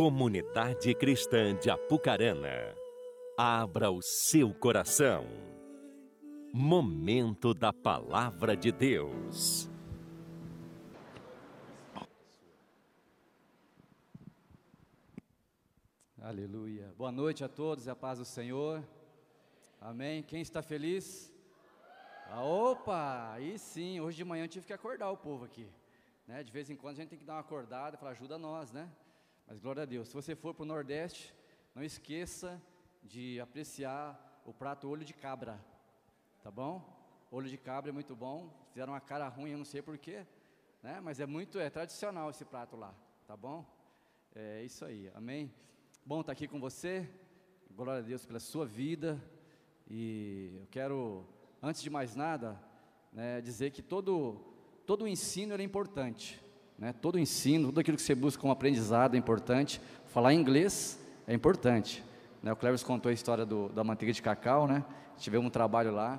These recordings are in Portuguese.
Comunidade Cristã de Apucarana, abra o seu coração. Momento da Palavra de Deus. Aleluia. Boa noite a todos a paz do Senhor. Amém. Quem está feliz? Ah, opa, aí sim, hoje de manhã eu tive que acordar o povo aqui. Né? De vez em quando a gente tem que dar uma acordada e falar, ajuda nós, né? Mas glória a Deus. Se você for para o Nordeste, não esqueça de apreciar o prato olho de cabra. Tá bom? Olho de cabra é muito bom. Fizeram uma cara ruim, eu não sei porquê, né? Mas é muito, é tradicional esse prato lá, tá bom? É isso aí, amém? Bom estar aqui com você. Glória a Deus pela sua vida. E eu quero antes de mais nada, né, dizer que todo, todo o ensino é importante. Né? Todo o ensino, tudo aquilo que você busca como aprendizado é importante. Falar inglês é importante. Né? O Cleves contou a história do, da manteiga de cacau, né? Tivemos um trabalho lá.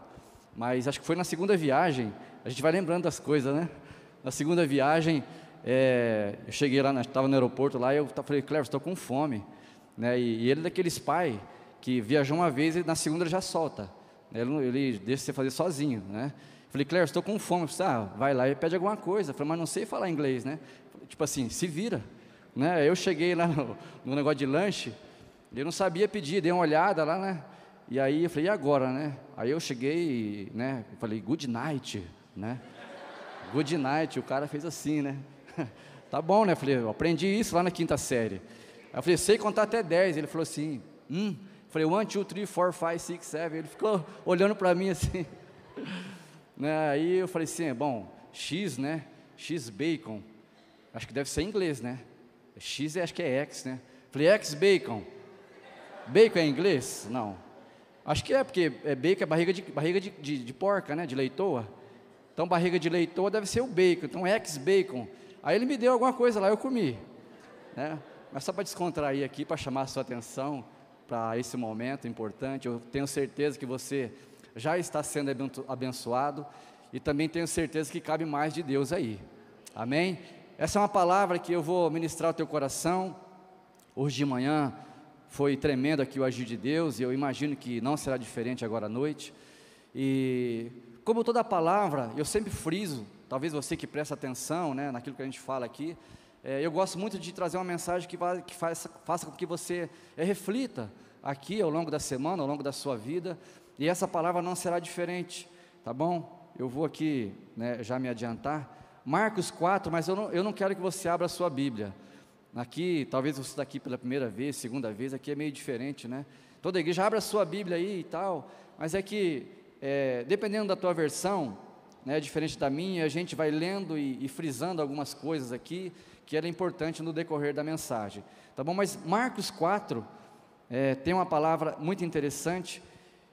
Mas acho que foi na segunda viagem, a gente vai lembrando das coisas, né? Na segunda viagem, é, eu cheguei lá, estava no aeroporto lá, e eu falei, Cleves, estou com fome. Né? E, e ele é daqueles pai que viajou uma vez e na segunda já solta. Ele, ele deixa você fazer sozinho, né? Falei, Claire, estou com fome. Falei, ah, vai lá e pede alguma coisa. Falei, mas não sei falar inglês, né? Tipo assim, se vira. Né? Eu cheguei lá no, no negócio de lanche, eu não sabia pedir, dei uma olhada lá, né? E aí eu falei, e agora, né? Aí eu cheguei, né? falei, good night, né? Good night, o cara fez assim, né? tá bom, né? falei, eu aprendi isso lá na quinta série. Aí eu falei, sei contar até 10. Ele falou assim, hum, Falei, one, two, three, four, five, six, seven. Ele ficou olhando para mim assim. né? Aí eu falei assim, bom, X, né? X bacon. Acho que deve ser em inglês, né? X acho que é X, né? Falei, X bacon. Bacon é em inglês? Não. Acho que é, porque é bacon é barriga de, barriga de, de, de porca, né? De leitoa. Então, barriga de leitoa deve ser o bacon. Então, X bacon. Aí ele me deu alguma coisa lá, eu comi. Né? Mas só para descontrair aqui, para chamar a sua atenção, para esse momento importante. Eu tenho certeza que você já está sendo abençoado e também tenho certeza que cabe mais de Deus aí. Amém? Essa é uma palavra que eu vou ministrar ao teu coração. Hoje de manhã foi tremendo aqui o agir de Deus e eu imagino que não será diferente agora à noite. E como toda palavra, eu sempre friso, talvez você que presta atenção né, naquilo que a gente fala aqui, é, eu gosto muito de trazer uma mensagem que, vai, que faça, faça com que você é, reflita aqui ao longo da semana, ao longo da sua vida, e essa palavra não será diferente, tá bom? Eu vou aqui né, já me adiantar. Marcos 4, mas eu não, eu não quero que você abra a sua Bíblia. Aqui, talvez você está aqui pela primeira vez, segunda vez, aqui é meio diferente, né? Toda igreja abre a sua Bíblia aí e tal, mas é que, é, dependendo da tua versão, né, diferente da minha, a gente vai lendo e, e frisando algumas coisas aqui, que era importante no decorrer da mensagem. Tá bom? Mas Marcos 4 é, tem uma palavra muito interessante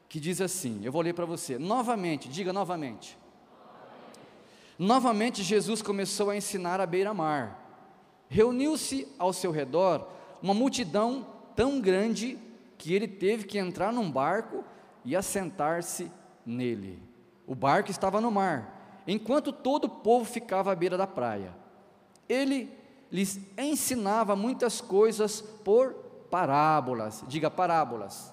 que diz assim: eu vou ler para você. Novamente, diga novamente. Novamente Jesus começou a ensinar à beira-mar. Reuniu-se ao seu redor uma multidão tão grande que ele teve que entrar num barco e assentar-se nele. O barco estava no mar, enquanto todo o povo ficava à beira da praia. Ele lhes ensinava muitas coisas por parábolas, diga parábolas,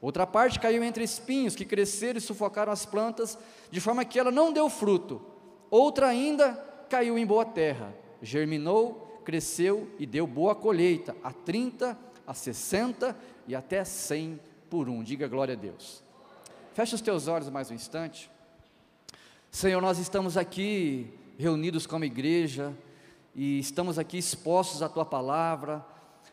Outra parte caiu entre espinhos que cresceram e sufocaram as plantas, de forma que ela não deu fruto. Outra ainda caiu em boa terra, germinou, cresceu e deu boa colheita, a 30, a 60 e até 100 por um. Diga glória a Deus. Fecha os teus olhos mais um instante. Senhor, nós estamos aqui reunidos como igreja, e estamos aqui expostos à tua palavra,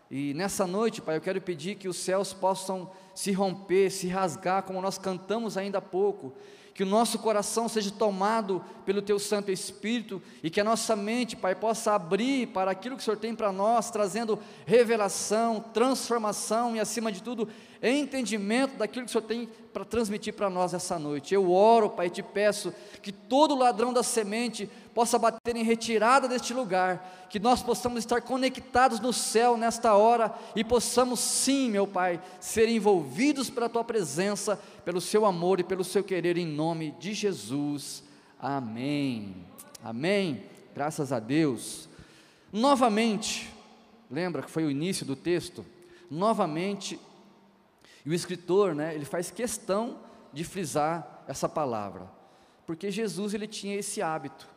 E nessa noite, Pai, eu quero pedir que os céus possam se romper, se rasgar, como nós cantamos ainda há pouco, que o nosso coração seja tomado pelo Teu Santo Espírito e que a nossa mente, Pai, possa abrir para aquilo que o Senhor tem para nós, trazendo revelação, transformação e, acima de tudo, entendimento daquilo que o Senhor tem para transmitir para nós essa noite. Eu oro, Pai, e te peço que todo ladrão da semente possa bater em retirada deste lugar, que nós possamos estar conectados no céu nesta hora e possamos sim, meu Pai, ser envolvidos pela tua presença, pelo seu amor e pelo seu querer em nome de Jesus. Amém. Amém. Graças a Deus. Novamente, lembra que foi o início do texto? Novamente, e o escritor, né, ele faz questão de frisar essa palavra, porque Jesus ele tinha esse hábito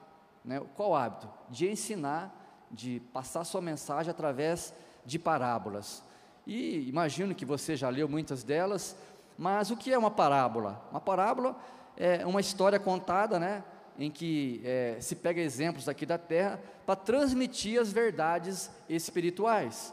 né? Qual hábito? De ensinar, de passar sua mensagem através de parábolas. E imagino que você já leu muitas delas, mas o que é uma parábola? Uma parábola é uma história contada, né? em que é, se pega exemplos aqui da terra para transmitir as verdades espirituais.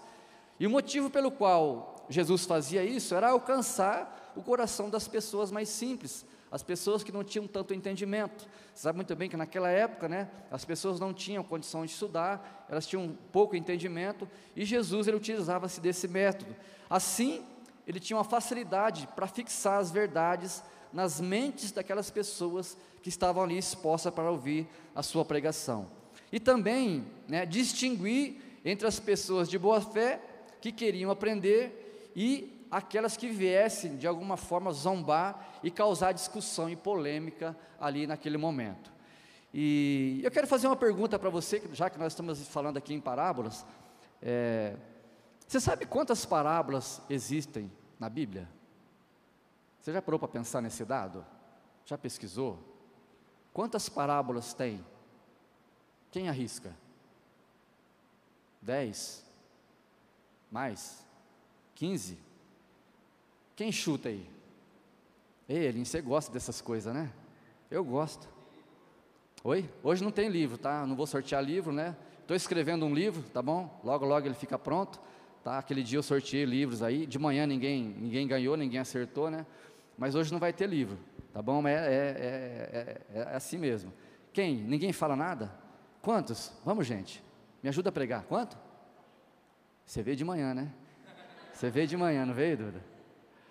E o motivo pelo qual Jesus fazia isso era alcançar o coração das pessoas mais simples, as pessoas que não tinham tanto entendimento. Você sabe muito bem que naquela época, né, as pessoas não tinham condição de estudar, elas tinham pouco entendimento, e Jesus ele utilizava-se desse método. Assim, ele tinha uma facilidade para fixar as verdades nas mentes daquelas pessoas que estavam ali expostas para ouvir a sua pregação. E também né, distinguir entre as pessoas de boa fé que queriam aprender e aquelas que viessem de alguma forma zombar e causar discussão e polêmica ali naquele momento. E eu quero fazer uma pergunta para você, já que nós estamos falando aqui em parábolas. É, você sabe quantas parábolas existem na Bíblia? Você já parou para pensar nesse dado? Já pesquisou? Quantas parábolas tem? Quem arrisca? Dez? Mais? Quinze? Quem chuta aí? Ei, Elin, você gosta dessas coisas, né? Eu gosto. Oi? Hoje não tem livro, tá? Não vou sortear livro, né? Estou escrevendo um livro, tá bom? Logo, logo ele fica pronto. Tá? Aquele dia eu sorteei livros aí. De manhã ninguém, ninguém ganhou, ninguém acertou, né? Mas hoje não vai ter livro, tá bom? É, é, é, é, é assim mesmo. Quem? Ninguém fala nada? Quantos? Vamos, gente. Me ajuda a pregar. Quanto? Você veio de manhã, né? Você veio de manhã, não veio, Duda?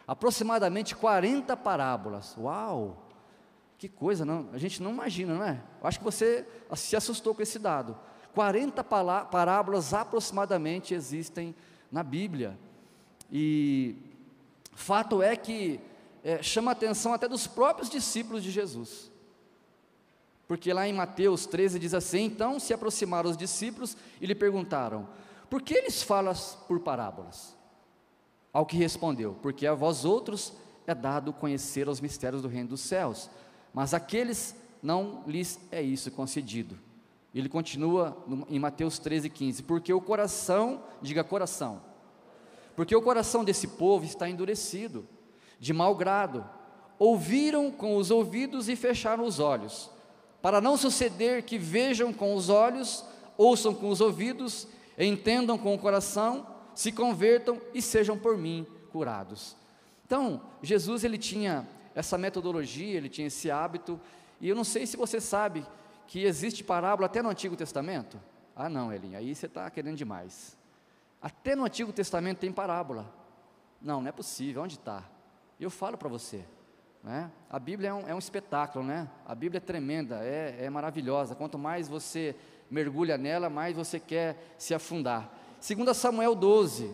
Aproximadamente 40 parábolas. Uau! Que coisa, não, a gente não imagina, não é? Eu acho que você se assustou com esse dado. 40 parábolas aproximadamente existem na Bíblia. E fato é que é, chama a atenção até dos próprios discípulos de Jesus. Porque lá em Mateus 13 diz assim: Então se aproximaram os discípulos e lhe perguntaram: Por que eles falam por parábolas? Ao que respondeu: Porque a vós outros é dado conhecer os mistérios do reino dos céus, mas aqueles não lhes é isso concedido. Ele continua em Mateus 13, 15: Porque o coração, diga coração, porque o coração desse povo está endurecido, de mau grado, ouviram com os ouvidos e fecharam os olhos, para não suceder que vejam com os olhos, ouçam com os ouvidos, entendam com o coração se convertam e sejam por mim curados. Então, Jesus ele tinha essa metodologia, ele tinha esse hábito, e eu não sei se você sabe que existe parábola até no Antigo Testamento. Ah, não, Elinho, aí você está querendo demais. Até no Antigo Testamento tem parábola. Não, não é possível, onde está? Eu falo para você, né? a Bíblia é um, é um, espetáculo, né? a Bíblia é tremenda, é, é maravilhosa. Quanto mais você mergulha nela, mais você quer se afundar. 2 Samuel 12,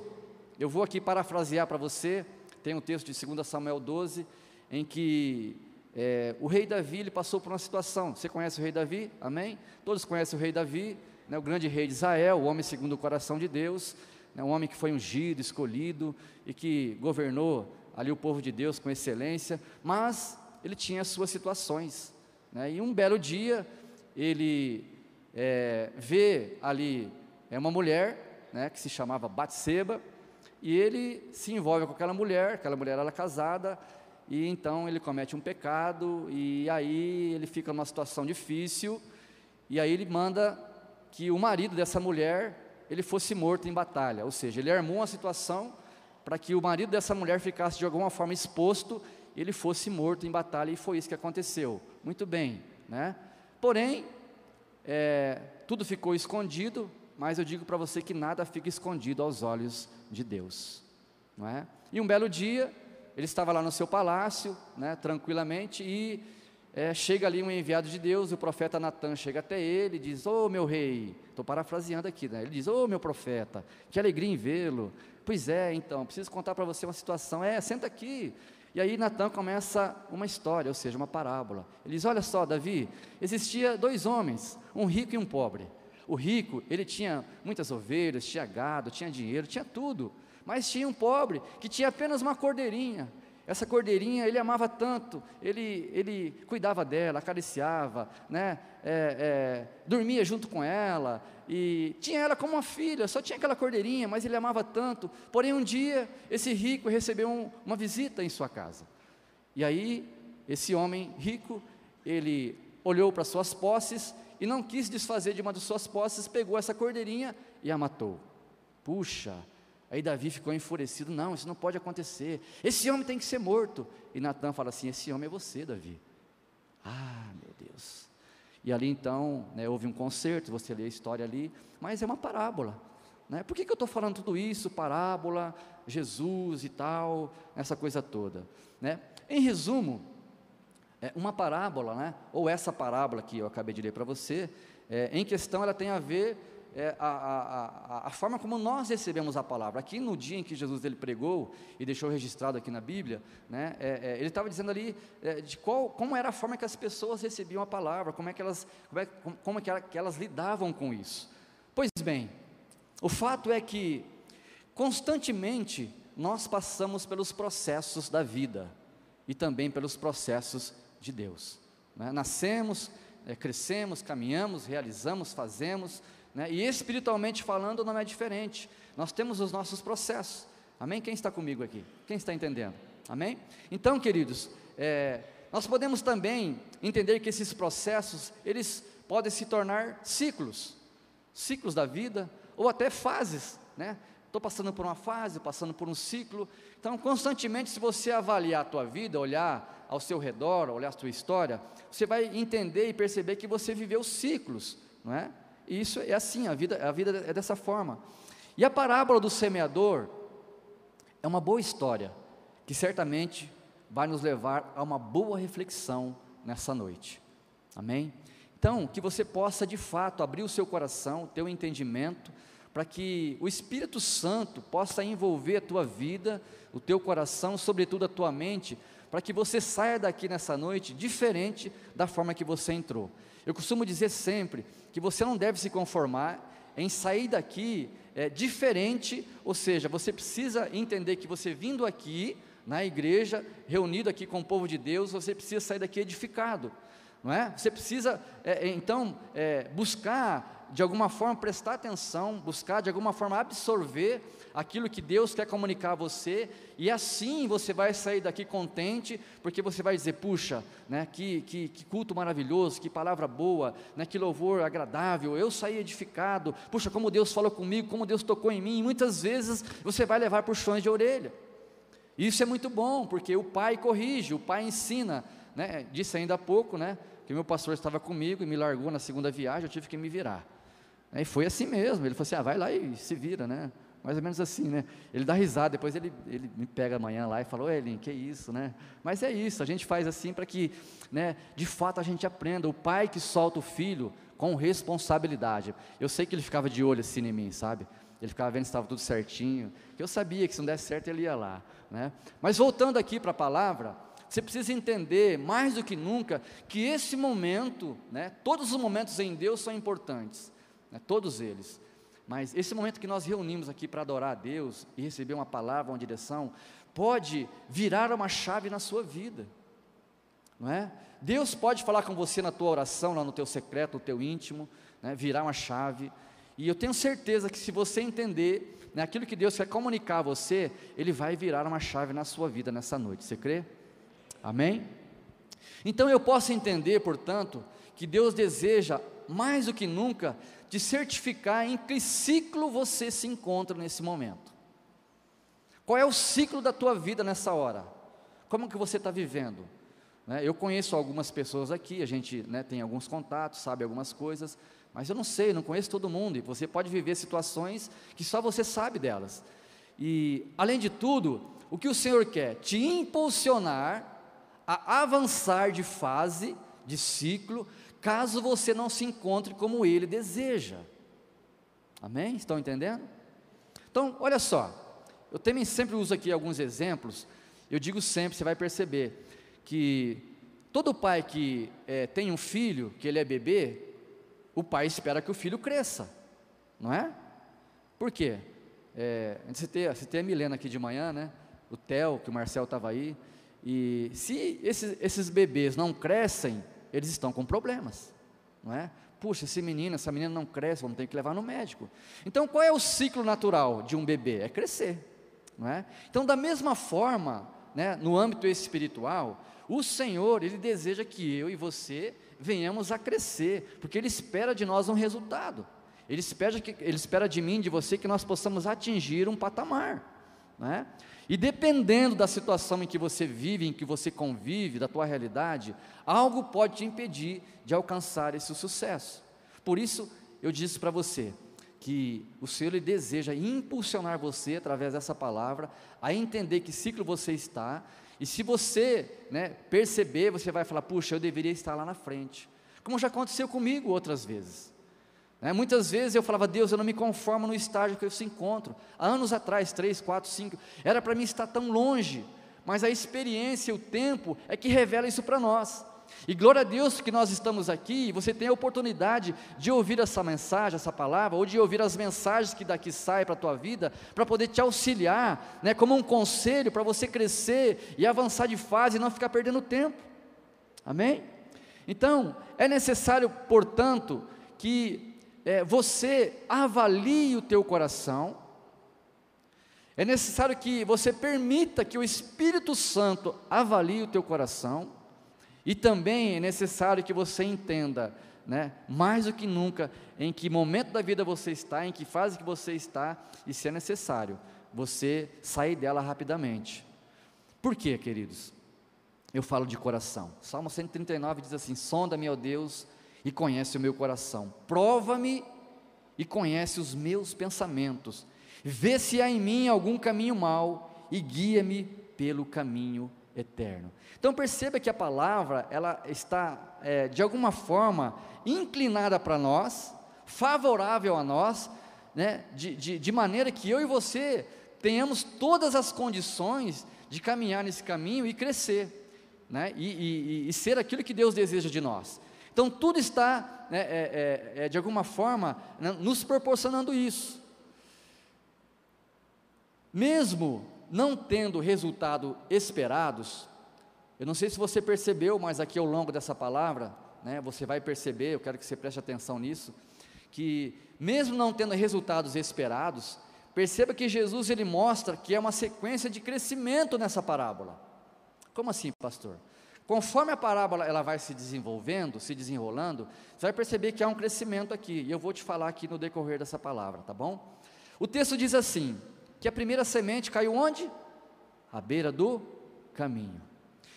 eu vou aqui parafrasear para você, tem um texto de 2 Samuel 12, em que é, o rei Davi ele passou por uma situação. Você conhece o rei Davi? Amém? Todos conhecem o rei Davi, né, o grande rei de Israel, o homem segundo o coração de Deus, né, um homem que foi ungido, escolhido e que governou ali o povo de Deus com excelência, mas ele tinha suas situações. Né, e um belo dia ele é, vê ali é uma mulher né, que se chamava Batseba, e ele se envolve com aquela mulher, aquela mulher era casada, e então ele comete um pecado, e aí ele fica numa situação difícil, e aí ele manda que o marido dessa mulher ele fosse morto em batalha, ou seja, ele armou uma situação para que o marido dessa mulher ficasse de alguma forma exposto ele fosse morto em batalha, e foi isso que aconteceu. Muito bem, né? Porém, é, tudo ficou escondido, mas eu digo para você que nada fica escondido aos olhos de Deus, não é? E um belo dia, ele estava lá no seu palácio, né, tranquilamente, e é, chega ali um enviado de Deus, o profeta Natan chega até ele e diz: Ô oh, meu rei, estou parafraseando aqui, né? Ele diz: Ô oh, meu profeta, que alegria em vê-lo. Pois é, então, preciso contar para você uma situação. É, senta aqui. E aí Natan começa uma história, ou seja, uma parábola. Ele diz: Olha só, Davi, existia dois homens, um rico e um pobre. O rico, ele tinha muitas ovelhas, tinha gado, tinha dinheiro, tinha tudo. Mas tinha um pobre que tinha apenas uma cordeirinha. Essa cordeirinha ele amava tanto, ele, ele cuidava dela, acariciava, né? É, é, dormia junto com ela, e tinha ela como uma filha, só tinha aquela cordeirinha, mas ele amava tanto. Porém, um dia, esse rico recebeu um, uma visita em sua casa. E aí, esse homem rico, ele olhou para suas posses e não quis desfazer de uma de suas posses, pegou essa cordeirinha e a matou. Puxa, Aí Davi ficou enfurecido: não, isso não pode acontecer. Esse homem tem que ser morto. E Natan fala assim: esse homem é você, Davi. Ah, meu Deus. E ali então, né, houve um concerto, você lê a história ali, mas é uma parábola. Né? Por que, que eu estou falando tudo isso? Parábola, Jesus e tal, essa coisa toda. né? Em resumo, é uma parábola, né, ou essa parábola que eu acabei de ler para você, é, em questão ela tem a ver é, a, a, a, forma como nós recebemos a palavra. Aqui no dia em que Jesus ele pregou e deixou registrado aqui na Bíblia, né, é, é, ele estava dizendo ali é, de qual, como era a forma que as pessoas recebiam a palavra, como é que elas, como é, como é que, que elas lidavam com isso. Pois bem, o fato é que constantemente nós passamos pelos processos da vida e também pelos processos de Deus. Né? Nascemos, é, crescemos, caminhamos, realizamos, fazemos, né? E espiritualmente falando, não é diferente. Nós temos os nossos processos. Amém? Quem está comigo aqui? Quem está entendendo? Amém? Então, queridos, é, nós podemos também entender que esses processos, eles podem se tornar ciclos, ciclos da vida, ou até fases, né? Estou passando por uma fase, passando por um ciclo. Então, constantemente, se você avaliar a tua vida, olhar ao seu redor, olhar a tua história, você vai entender e perceber que você viveu ciclos, não é? E isso é assim, a vida, a vida é dessa forma. E a parábola do semeador é uma boa história, que certamente vai nos levar a uma boa reflexão nessa noite. Amém? Então, que você possa de fato abrir o seu coração, o um entendimento, para que o Espírito Santo possa envolver a tua vida, o teu coração, sobretudo a tua mente, para que você saia daqui nessa noite diferente da forma que você entrou. Eu costumo dizer sempre que você não deve se conformar em sair daqui é, diferente, ou seja, você precisa entender que você vindo aqui na igreja, reunido aqui com o povo de Deus, você precisa sair daqui edificado, não é? Você precisa é, então é, buscar de alguma forma prestar atenção, buscar de alguma forma absorver aquilo que Deus quer comunicar a você, e assim você vai sair daqui contente, porque você vai dizer: puxa, né, que, que, que culto maravilhoso, que palavra boa, né, que louvor agradável, eu saí edificado, puxa, como Deus falou comigo, como Deus tocou em mim, e muitas vezes você vai levar puxões de orelha. Isso é muito bom, porque o pai corrige, o pai ensina, né, disse ainda há pouco, né, que meu pastor estava comigo e me largou na segunda viagem, eu tive que me virar. E foi assim mesmo, ele falou assim, ah, vai lá e se vira, né? Mais ou menos assim, né? Ele dá risada, depois ele, ele me pega amanhã lá e fala, ô Elin, que isso, né? Mas é isso, a gente faz assim para que, né, de fato a gente aprenda. O pai que solta o filho com responsabilidade. Eu sei que ele ficava de olho assim em mim, sabe? Ele ficava vendo se estava tudo certinho. Eu sabia que se não desse certo ele ia lá, né? Mas voltando aqui para a palavra, você precisa entender mais do que nunca que esse momento, né, todos os momentos em Deus são importantes né, todos eles. Mas esse momento que nós reunimos aqui para adorar a Deus e receber uma palavra, uma direção, pode virar uma chave na sua vida, não é? Deus pode falar com você na tua oração, lá no teu secreto, no teu íntimo, né, virar uma chave. E eu tenho certeza que se você entender né, aquilo que Deus quer comunicar a você, Ele vai virar uma chave na sua vida nessa noite. Você crê? Amém? Então eu posso entender, portanto, que Deus deseja mais do que nunca, de certificar em que ciclo você se encontra nesse momento. Qual é o ciclo da tua vida nessa hora? Como que você está vivendo? Né? Eu conheço algumas pessoas aqui, a gente né, tem alguns contatos, sabe algumas coisas, mas eu não sei, não conheço todo mundo, e você pode viver situações que só você sabe delas. E, além de tudo, o que o Senhor quer? Te impulsionar a avançar de fase, de ciclo, caso você não se encontre como Ele deseja. Amém? Estão entendendo? Então, olha só, eu também sempre uso aqui alguns exemplos, eu digo sempre, você vai perceber, que todo pai que é, tem um filho, que ele é bebê, o pai espera que o filho cresça, não é? Por quê? É, tem, você tem a Milena aqui de manhã, né? O Theo, que o Marcel estava aí. E se esses, esses bebês não crescem, eles estão com problemas, não é? Puxa, esse menino, essa menina não cresce, vamos ter que levar no médico. Então, qual é o ciclo natural de um bebê? É crescer, não é? Então, da mesma forma, né, no âmbito espiritual, o Senhor, Ele deseja que eu e você venhamos a crescer, porque Ele espera de nós um resultado. Ele espera, que, ele espera de mim, de você, que nós possamos atingir um patamar. Né? E dependendo da situação em que você vive, em que você convive, da tua realidade, algo pode te impedir de alcançar esse sucesso. Por isso, eu disse para você que o Senhor ele deseja impulsionar você através dessa palavra a entender que ciclo você está e se você né, perceber, você vai falar: puxa, eu deveria estar lá na frente. Como já aconteceu comigo outras vezes. Né, muitas vezes eu falava: Deus, eu não me conformo no estágio que eu se encontro. Há anos atrás, três, quatro, cinco, era para mim estar tão longe. Mas a experiência, o tempo é que revela isso para nós. E glória a Deus que nós estamos aqui e você tem a oportunidade de ouvir essa mensagem, essa palavra, ou de ouvir as mensagens que daqui saem para a tua vida, para poder te auxiliar, né, como um conselho para você crescer e avançar de fase e não ficar perdendo tempo. Amém? Então, é necessário, portanto, que é, você avalie o teu coração, é necessário que você permita que o Espírito Santo avalie o teu coração, e também é necessário que você entenda, né, mais do que nunca, em que momento da vida você está, em que fase que você está, e se é necessário, você sair dela rapidamente. Por quê, queridos? Eu falo de coração. Salmo 139 diz assim: Sonda-me, ó Deus, e conhece o meu coração. Prova-me e conhece os meus pensamentos. Vê se há em mim algum caminho mau e guia-me pelo caminho eterno. Então perceba que a palavra ela está é, de alguma forma inclinada para nós, favorável a nós, né, de, de, de maneira que eu e você tenhamos todas as condições de caminhar nesse caminho e crescer, né, e, e, e ser aquilo que Deus deseja de nós. Então tudo está, né, é, é, é, de alguma forma, né, nos proporcionando isso. Mesmo não tendo resultado esperados, eu não sei se você percebeu, mas aqui ao longo dessa palavra, né, você vai perceber, eu quero que você preste atenção nisso, que mesmo não tendo resultados esperados, perceba que Jesus ele mostra que é uma sequência de crescimento nessa parábola. Como assim, pastor? Conforme a parábola ela vai se desenvolvendo, se desenrolando, você vai perceber que há um crescimento aqui, e eu vou te falar aqui no decorrer dessa palavra, tá bom? O texto diz assim: que a primeira semente caiu onde? À beira do caminho.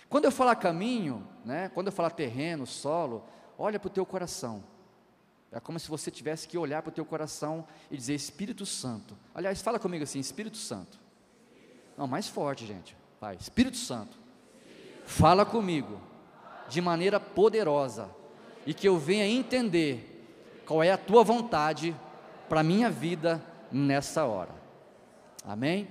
Quando eu falar caminho, né, quando eu falar terreno, solo, olha para o teu coração. É como se você tivesse que olhar para o teu coração e dizer Espírito Santo. Aliás, fala comigo assim, Espírito Santo. Não, mais forte, gente. Vai, Espírito Santo. Fala comigo de maneira poderosa e que eu venha entender qual é a tua vontade para a minha vida nessa hora. Amém?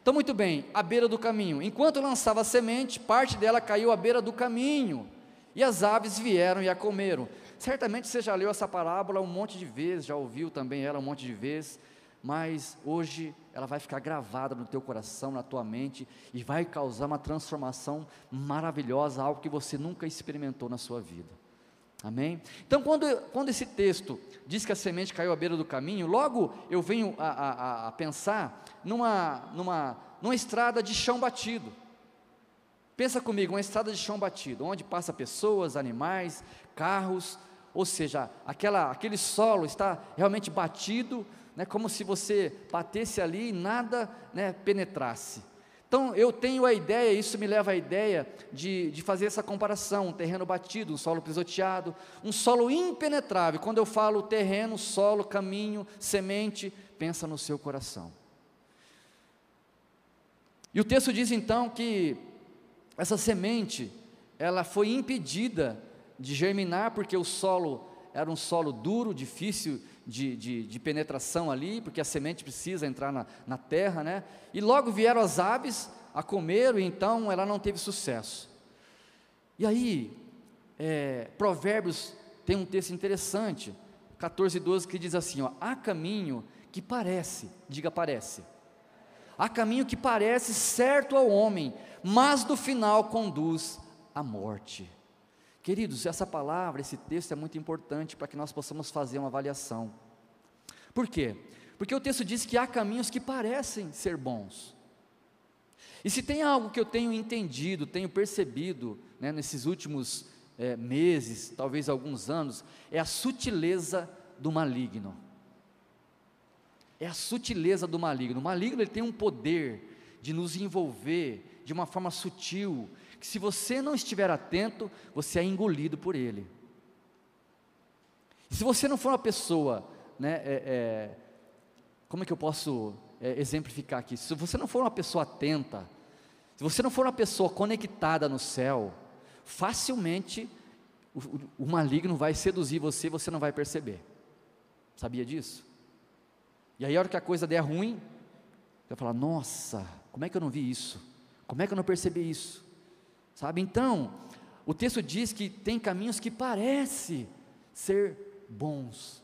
Então, muito bem, à beira do caminho. Enquanto lançava a semente, parte dela caiu à beira do caminho, e as aves vieram e a comeram. Certamente você já leu essa parábola um monte de vezes, já ouviu também ela um monte de vezes, mas hoje ela vai ficar gravada no teu coração, na tua mente, e vai causar uma transformação maravilhosa, algo que você nunca experimentou na sua vida. Amém? Então, quando, quando esse texto diz que a semente caiu à beira do caminho, logo eu venho a, a, a pensar numa, numa, numa estrada de chão batido. Pensa comigo, uma estrada de chão batido, onde passa pessoas, animais, carros, ou seja, aquela, aquele solo está realmente batido, né, como se você batesse ali e nada né, penetrasse. Então eu tenho a ideia, isso me leva à ideia de, de fazer essa comparação: um terreno batido, um solo pisoteado, um solo impenetrável. Quando eu falo terreno, solo, caminho, semente, pensa no seu coração. E o texto diz então que essa semente, ela foi impedida de germinar porque o solo era um solo duro, difícil de, de, de, penetração ali, porque a semente precisa entrar na, na terra, né? E logo vieram as aves a comer, e então ela não teve sucesso. E aí, é, Provérbios tem um texto interessante, 14 e 12, que diz assim: ó, há caminho que parece, diga parece, há caminho que parece certo ao homem, mas no final conduz à morte. Queridos, essa palavra, esse texto é muito importante para que nós possamos fazer uma avaliação. Por quê? Porque o texto diz que há caminhos que parecem ser bons. E se tem algo que eu tenho entendido, tenho percebido né, nesses últimos é, meses, talvez alguns anos, é a sutileza do maligno. É a sutileza do maligno. O maligno ele tem um poder de nos envolver de uma forma sutil, que se você não estiver atento, você é engolido por ele. Se você não for uma pessoa, né, é, é, como é que eu posso é, exemplificar aqui? Se você não for uma pessoa atenta, se você não for uma pessoa conectada no céu, facilmente o, o maligno vai seduzir você e você não vai perceber. Sabia disso? E aí, a hora que a coisa der ruim, você vai falar: Nossa, como é que eu não vi isso? Como é que eu não percebi isso? Sabe? Então, o texto diz que tem caminhos que parecem ser bons.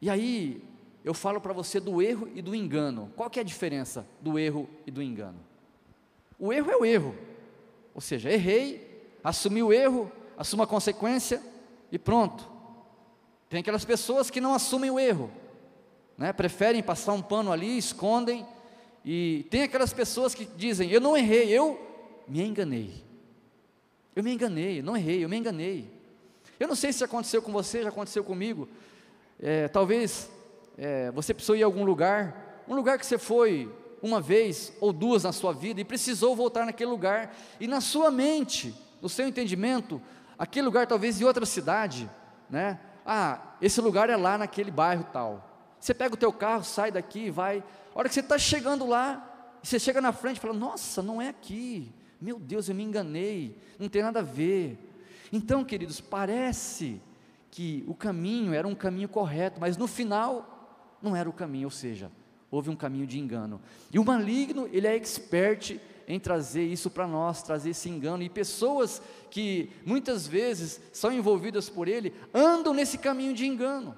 E aí, eu falo para você do erro e do engano. Qual que é a diferença do erro e do engano? O erro é o erro. Ou seja, errei, assumi o erro, assumo a consequência e pronto. Tem aquelas pessoas que não assumem o erro, né? preferem passar um pano ali, escondem, e tem aquelas pessoas que dizem: Eu não errei, eu me enganei. Eu me enganei, não errei, eu me enganei. Eu não sei se aconteceu com você, já aconteceu comigo. É, talvez é, você precisou ir a algum lugar, um lugar que você foi uma vez ou duas na sua vida e precisou voltar naquele lugar, e na sua mente, no seu entendimento, aquele lugar talvez em outra cidade, né? Ah, esse lugar é lá naquele bairro tal. Você pega o teu carro, sai daqui e vai. A hora que você está chegando lá, você chega na frente e fala: Nossa, não é aqui. Meu Deus, eu me enganei, não tem nada a ver. Então, queridos, parece que o caminho era um caminho correto, mas no final não era o caminho, ou seja, houve um caminho de engano. E o maligno, ele é expert em trazer isso para nós, trazer esse engano. E pessoas que muitas vezes são envolvidas por ele andam nesse caminho de engano.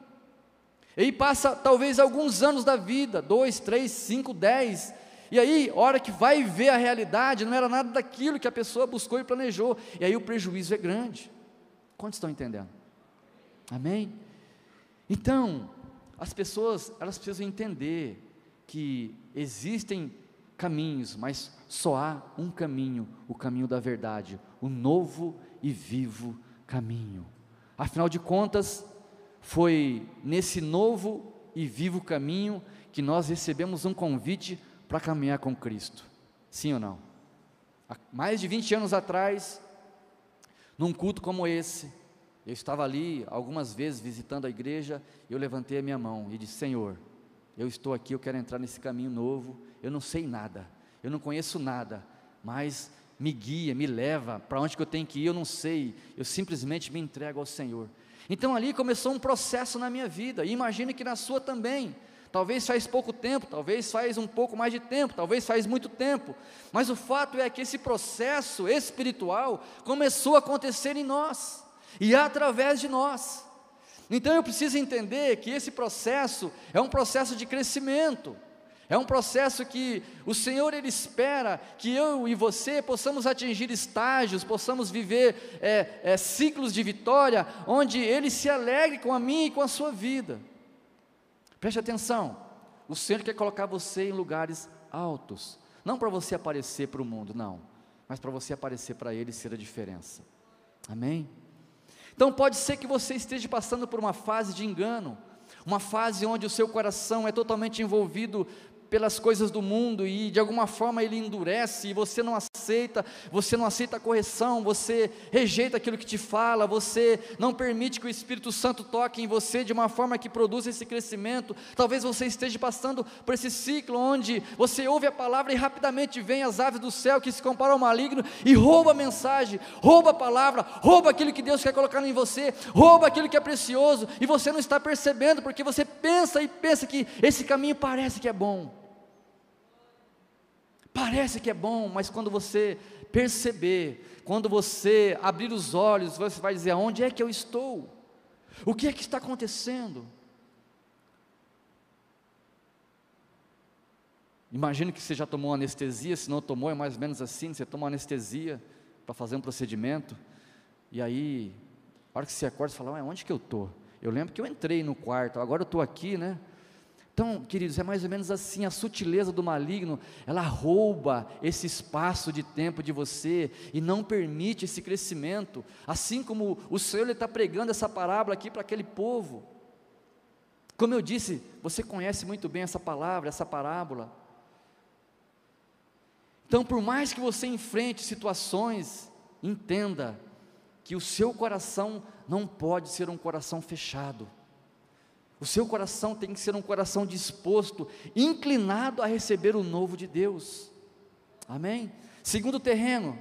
E passa talvez alguns anos da vida, dois, três, cinco, dez, e aí, hora que vai ver a realidade, não era nada daquilo que a pessoa buscou e planejou. E aí o prejuízo é grande. Quantos estão entendendo? Amém? Então, as pessoas, elas precisam entender que existem caminhos, mas só há um caminho, o caminho da verdade, o novo e vivo caminho. Afinal de contas, foi nesse novo e vivo caminho que nós recebemos um convite para caminhar com Cristo. Sim ou não? Há mais de 20 anos atrás, num culto como esse, eu estava ali algumas vezes visitando a igreja, eu levantei a minha mão e disse: Senhor, eu estou aqui, eu quero entrar nesse caminho novo, eu não sei nada, eu não conheço nada, mas me guia, me leva para onde que eu tenho que ir, eu não sei, eu simplesmente me entrego ao Senhor. Então ali começou um processo na minha vida, e imagine que na sua também. Talvez faz pouco tempo, talvez faz um pouco mais de tempo, talvez faz muito tempo, mas o fato é que esse processo espiritual começou a acontecer em nós e através de nós. Então eu preciso entender que esse processo é um processo de crescimento. É um processo que o Senhor Ele espera que eu e você possamos atingir estágios, possamos viver é, é, ciclos de vitória, onde Ele se alegre com a minha e com a sua vida. Preste atenção, o Senhor quer colocar você em lugares altos, não para você aparecer para o mundo, não, mas para você aparecer para Ele e ser a diferença. Amém? Então pode ser que você esteja passando por uma fase de engano, uma fase onde o seu coração é totalmente envolvido pelas coisas do mundo e de alguma forma ele endurece e você não aceita, você não aceita a correção, você rejeita aquilo que te fala, você não permite que o Espírito Santo toque em você de uma forma que produza esse crescimento. Talvez você esteja passando por esse ciclo onde você ouve a palavra e rapidamente vem as aves do céu que se comparam ao maligno e rouba a mensagem, rouba a palavra, rouba aquilo que Deus quer colocar em você, rouba aquilo que é precioso e você não está percebendo porque você pensa e pensa que esse caminho parece que é bom. Parece que é bom, mas quando você perceber, quando você abrir os olhos, você vai dizer: aonde é que eu estou? O que é que está acontecendo? Imagino que você já tomou anestesia, se não tomou, é mais ou menos assim: você toma anestesia para fazer um procedimento, e aí, a hora que você acorda, você fala: onde que eu estou? Eu lembro que eu entrei no quarto, agora eu estou aqui, né? Então, queridos, é mais ou menos assim, a sutileza do maligno, ela rouba esse espaço de tempo de você e não permite esse crescimento, assim como o Senhor está pregando essa parábola aqui para aquele povo. Como eu disse, você conhece muito bem essa palavra, essa parábola. Então, por mais que você enfrente situações, entenda que o seu coração não pode ser um coração fechado. O seu coração tem que ser um coração disposto, inclinado a receber o novo de Deus. Amém? Segundo terreno,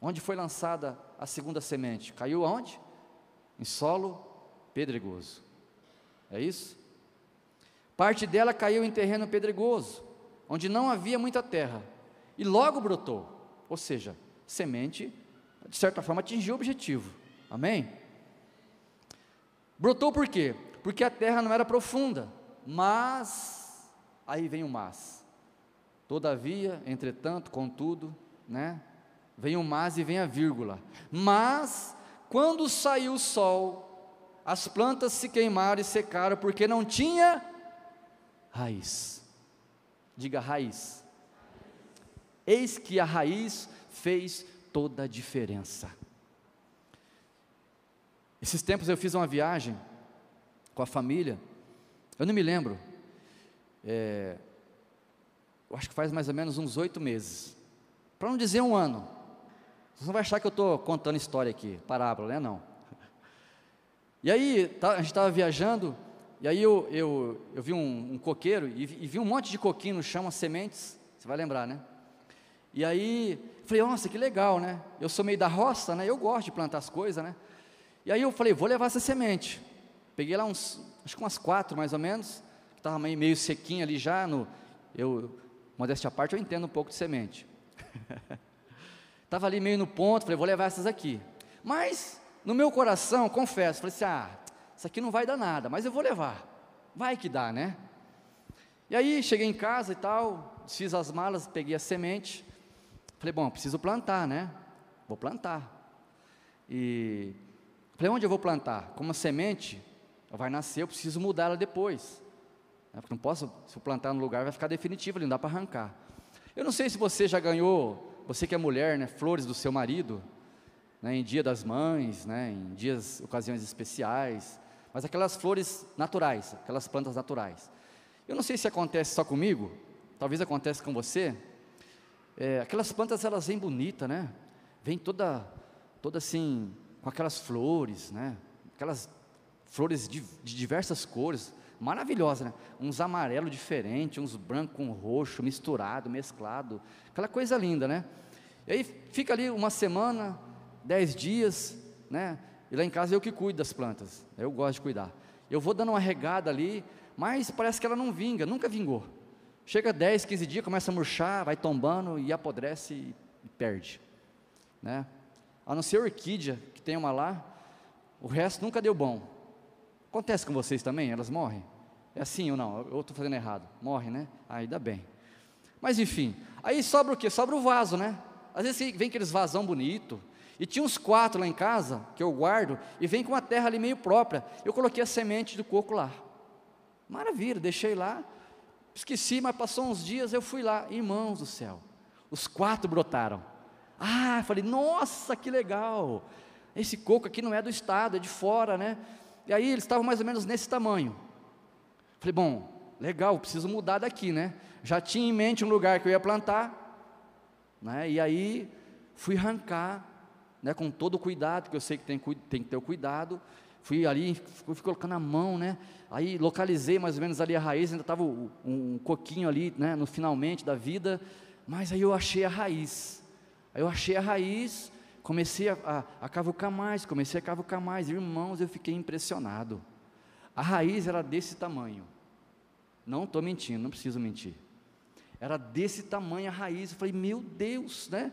onde foi lançada a segunda semente? Caiu aonde? Em solo pedregoso. É isso? Parte dela caiu em terreno pedregoso, onde não havia muita terra, e logo brotou. Ou seja, semente, de certa forma, atingiu o objetivo. Amém? Brotou por quê? Porque a terra não era profunda, mas, aí vem o mas. Todavia, entretanto, contudo, né? Vem o mas e vem a vírgula. Mas, quando saiu o sol, as plantas se queimaram e secaram, porque não tinha raiz. Diga raiz. Eis que a raiz fez toda a diferença. Esses tempos eu fiz uma viagem com a família, eu não me lembro, é, eu acho que faz mais ou menos uns oito meses, para não dizer um ano, você não vai achar que eu estou contando história aqui, parábola, né? Não. E aí, tá, a gente estava viajando, e aí eu, eu, eu vi um, um coqueiro, e, e, vi um monte de coquinho no chão, as sementes, você vai lembrar, né? E aí, falei, nossa, que legal, né? Eu sou meio da roça, né? Eu gosto de plantar as coisas, né? E aí eu falei, vou levar essa semente. Peguei lá uns, acho que umas quatro mais ou menos, que estava meio, meio sequinho ali já, no, eu, modéstia à parte, eu entendo um pouco de semente. Estava ali meio no ponto, falei, vou levar essas aqui. Mas, no meu coração, confesso, falei assim, ah, isso aqui não vai dar nada, mas eu vou levar. Vai que dá, né? E aí, cheguei em casa e tal, fiz as malas, peguei a semente. Falei, bom, preciso plantar, né? Vou plantar. E Falei, onde eu vou plantar? Como a semente, vai nascer, eu preciso mudar ela depois. Porque não posso, se eu plantar no lugar, vai ficar definitivo, não dá para arrancar. Eu não sei se você já ganhou, você que é mulher, né, flores do seu marido, né, em dia das mães, né, em dias, ocasiões especiais, mas aquelas flores naturais, aquelas plantas naturais. Eu não sei se acontece só comigo, talvez aconteça com você. É, aquelas plantas elas vêm bonitas, né? Vem toda, toda assim com aquelas flores, né? Aquelas flores de, de diversas cores, maravilhosa, né? Uns amarelo diferente, uns branco com roxo misturado, mesclado, aquela coisa linda, né? E aí fica ali uma semana, dez dias, né? E lá em casa eu que cuido das plantas, eu gosto de cuidar. Eu vou dando uma regada ali, mas parece que ela não vinga, nunca vingou. Chega 10, 15 dias, começa a murchar, vai tombando e apodrece e perde, né? A não ser orquídea, que tem uma lá, o resto nunca deu bom. Acontece com vocês também? Elas morrem? É assim ou não? Eu estou fazendo errado. Morre, né? Ah, ainda bem. Mas enfim, aí sobra o quê? Sobra o vaso, né? Às vezes vem aqueles vasão bonito. E tinha uns quatro lá em casa, que eu guardo, e vem com a terra ali meio própria. Eu coloquei a semente do coco lá. Maravilha, deixei lá. Esqueci, mas passou uns dias, eu fui lá. Irmãos do céu, os quatro brotaram. Ah, falei, nossa, que legal. esse coco aqui não é do estado, é de fora, né? E aí eles estavam mais ou menos nesse tamanho. Falei, bom, legal, preciso mudar daqui, né? Já tinha em mente um lugar que eu ia plantar, né? E aí fui arrancar, né? Com todo o cuidado, que eu sei que tem, tem que ter o cuidado. Fui ali, fui colocando a mão, né? Aí localizei mais ou menos ali a raiz, ainda estava um, um coquinho ali, né? No finalmente da vida, mas aí eu achei a raiz. Aí eu achei a raiz, comecei a, a, a cavucar mais, comecei a cavucar mais. Irmãos, eu fiquei impressionado. A raiz era desse tamanho. Não estou mentindo, não preciso mentir. Era desse tamanho a raiz. Eu falei, meu Deus, né?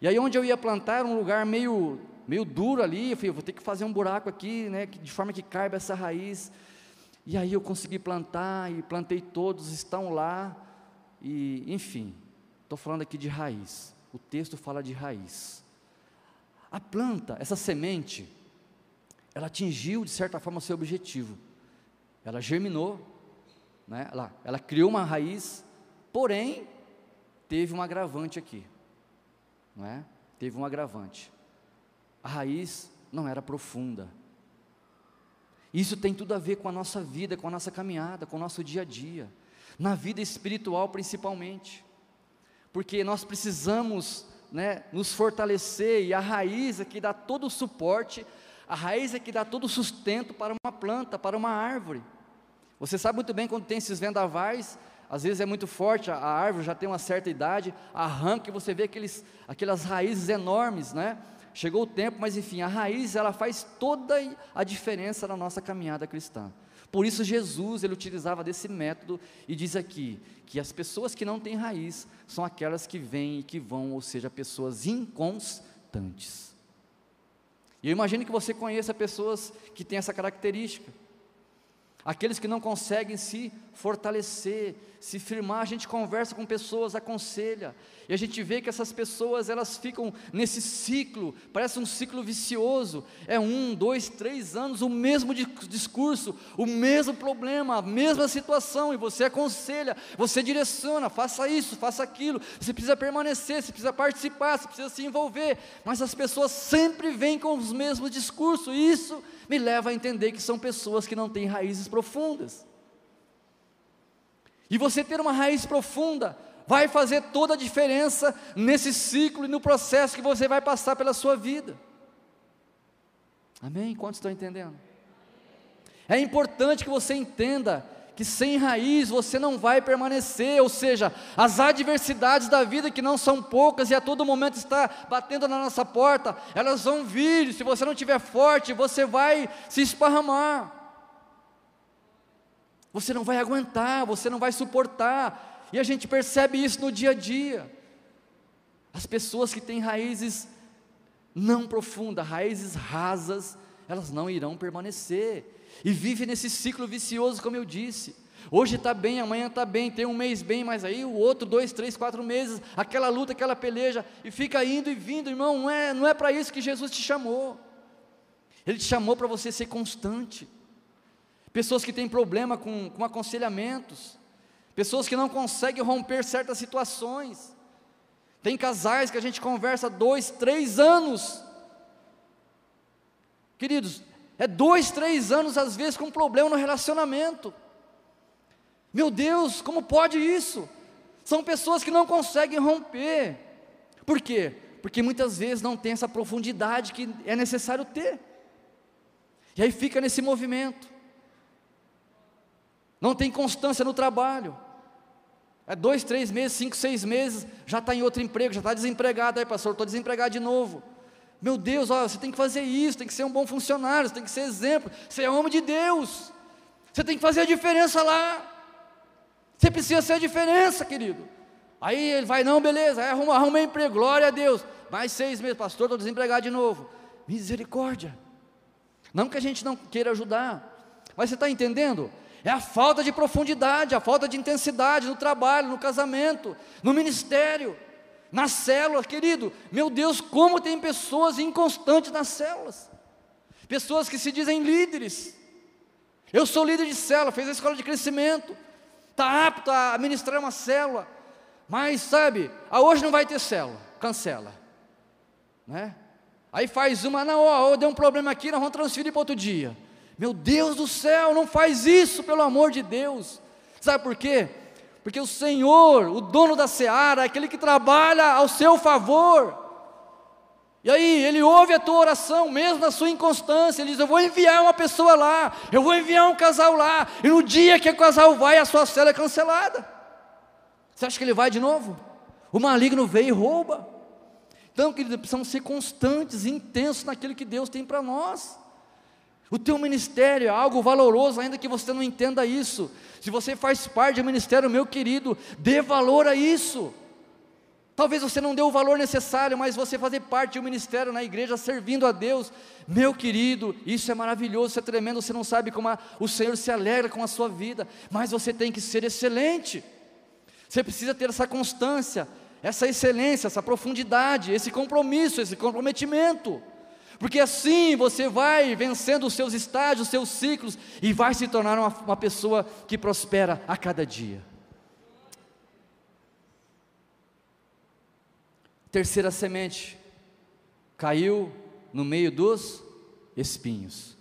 E aí onde eu ia plantar era um lugar meio, meio duro ali. Eu falei, vou ter que fazer um buraco aqui, né? De forma que caiba essa raiz. E aí eu consegui plantar e plantei todos, estão lá. E, enfim, estou falando aqui de raiz. O texto fala de raiz. A planta, essa semente, ela atingiu de certa forma o seu objetivo. Ela germinou, né? ela, ela criou uma raiz, porém, teve um agravante aqui. Não é? Teve um agravante. A raiz não era profunda. Isso tem tudo a ver com a nossa vida, com a nossa caminhada, com o nosso dia a dia, na vida espiritual principalmente, porque nós precisamos né, nos fortalecer e a raiz é que dá todo o suporte, a raiz é que dá todo o sustento para uma planta, para uma árvore. Você sabe muito bem quando tem esses vendavais, às vezes é muito forte, a, árvore já tem uma certa idade, arranca e você vê aqueles, aquelas raízes enormes, né? Chegou o tempo, mas enfim, a raiz ela faz toda a diferença na nossa caminhada cristã. Por isso Jesus ele utilizava desse método e diz aqui que as pessoas que não têm raiz são aquelas que vêm e que vão, ou seja, pessoas inconstantes. E eu imagino que você conheça pessoas que têm essa característica aqueles que não conseguem se fortalecer, se firmar, a gente conversa com pessoas, aconselha, e a gente vê que essas pessoas elas ficam nesse ciclo, parece um ciclo vicioso, é um, dois, três anos, o mesmo discurso, o mesmo problema, a mesma situação, e você aconselha, você direciona, faça isso, faça aquilo, você precisa permanecer, você precisa participar, você precisa se envolver, mas as pessoas sempre vêm com os mesmos discursos, e isso me leva a entender que são pessoas que não têm raízes profundas. E você ter uma raiz profunda vai fazer toda a diferença nesse ciclo e no processo que você vai passar pela sua vida. Amém? Quantos estão entendendo? É importante que você entenda que sem raiz você não vai permanecer, ou seja, as adversidades da vida que não são poucas e a todo momento está batendo na nossa porta, elas vão vir, se você não estiver forte, você vai se esparramar. Você não vai aguentar, você não vai suportar. E a gente percebe isso no dia a dia. As pessoas que têm raízes não profundas, raízes rasas, elas não irão permanecer e vive nesse ciclo vicioso, como eu disse. Hoje está bem, amanhã está bem, tem um mês bem, mas aí o outro, dois, três, quatro meses, aquela luta, aquela peleja, e fica indo e vindo, irmão, não é, não é para isso que Jesus te chamou. Ele te chamou para você ser constante. Pessoas que têm problema com, com aconselhamentos, pessoas que não conseguem romper certas situações. Tem casais que a gente conversa dois, três anos. Queridos, é dois, três anos, às vezes, com problema no relacionamento. Meu Deus, como pode isso? São pessoas que não conseguem romper. Por quê? Porque muitas vezes não tem essa profundidade que é necessário ter. E aí fica nesse movimento. Não tem constância no trabalho. É dois, três meses, cinco, seis meses, já está em outro emprego, já está desempregado. Aí, pastor, estou desempregado de novo. Meu Deus, você tem que fazer isso, tem que ser um bom funcionário, você tem que ser exemplo, você é homem de Deus, você tem que fazer a diferença lá, você precisa ser a diferença, querido. Aí ele vai, não, beleza, aí arruma, arruma emprego, glória a Deus. Mais seis meses, pastor, estou desempregado de novo. Misericórdia. Não que a gente não queira ajudar, mas você está entendendo? É a falta de profundidade, a falta de intensidade no trabalho, no casamento, no ministério na célula, querido, meu Deus, como tem pessoas inconstantes nas células, pessoas que se dizem líderes. Eu sou líder de célula, fez a escola de crescimento, está apto a ministrar uma célula, mas sabe, a hoje não vai ter célula, cancela, né? Aí faz uma, não, ó, deu um problema aqui, nós vamos transferir para outro dia. Meu Deus do céu, não faz isso, pelo amor de Deus. Sabe por quê? Porque o Senhor, o dono da seara, é aquele que trabalha ao seu favor. E aí, ele ouve a tua oração, mesmo na sua inconstância. Ele diz: Eu vou enviar uma pessoa lá, eu vou enviar um casal lá. E no dia que o casal vai, a sua cela é cancelada. Você acha que ele vai de novo? O maligno veio e rouba. Então, queridos, precisamos ser constantes intensos naquilo que Deus tem para nós. O teu ministério é algo valoroso, ainda que você não entenda isso. Se você faz parte do ministério, meu querido, dê valor a isso. Talvez você não dê o valor necessário, mas você fazer parte do ministério na igreja, servindo a Deus, meu querido, isso é maravilhoso, isso é tremendo. Você não sabe como a, o Senhor se alegra com a sua vida, mas você tem que ser excelente. Você precisa ter essa constância essa excelência, essa profundidade, esse compromisso, esse comprometimento. Porque assim você vai vencendo os seus estágios, os seus ciclos, e vai se tornar uma, uma pessoa que prospera a cada dia. Terceira semente caiu no meio dos espinhos.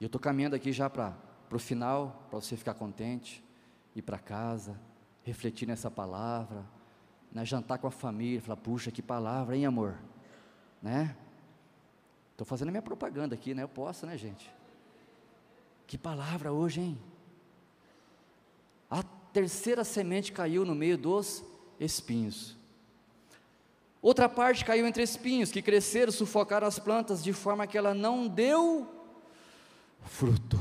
E eu estou caminhando aqui já para o final, para você ficar contente, ir para casa, refletir nessa palavra, né, jantar com a família, falar, puxa, que palavra, hein, amor? Né? Estou fazendo a minha propaganda aqui, né? Eu posso, né, gente? Que palavra hoje, hein? A terceira semente caiu no meio dos espinhos. Outra parte caiu entre espinhos, que cresceram, sufocaram as plantas, de forma que ela não deu fruto.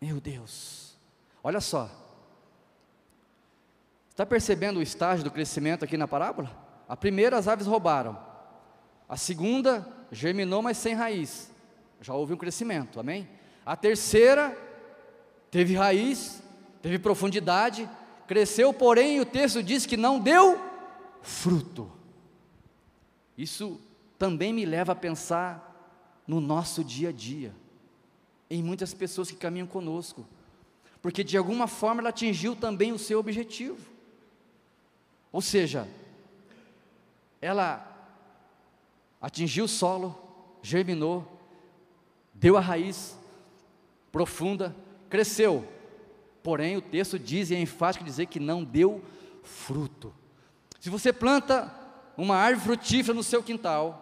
Meu Deus, olha só, Está percebendo o estágio do crescimento aqui na parábola? A primeira, as aves roubaram. A segunda, germinou, mas sem raiz. Já houve um crescimento, amém? A terceira, teve raiz, teve profundidade, cresceu, porém o texto diz que não deu fruto. Isso também me leva a pensar no nosso dia a dia, em muitas pessoas que caminham conosco, porque de alguma forma ela atingiu também o seu objetivo. Ou seja, ela atingiu o solo, germinou, deu a raiz profunda, cresceu. Porém, o texto diz e é enfático dizer que não deu fruto. Se você planta uma árvore frutífera no seu quintal,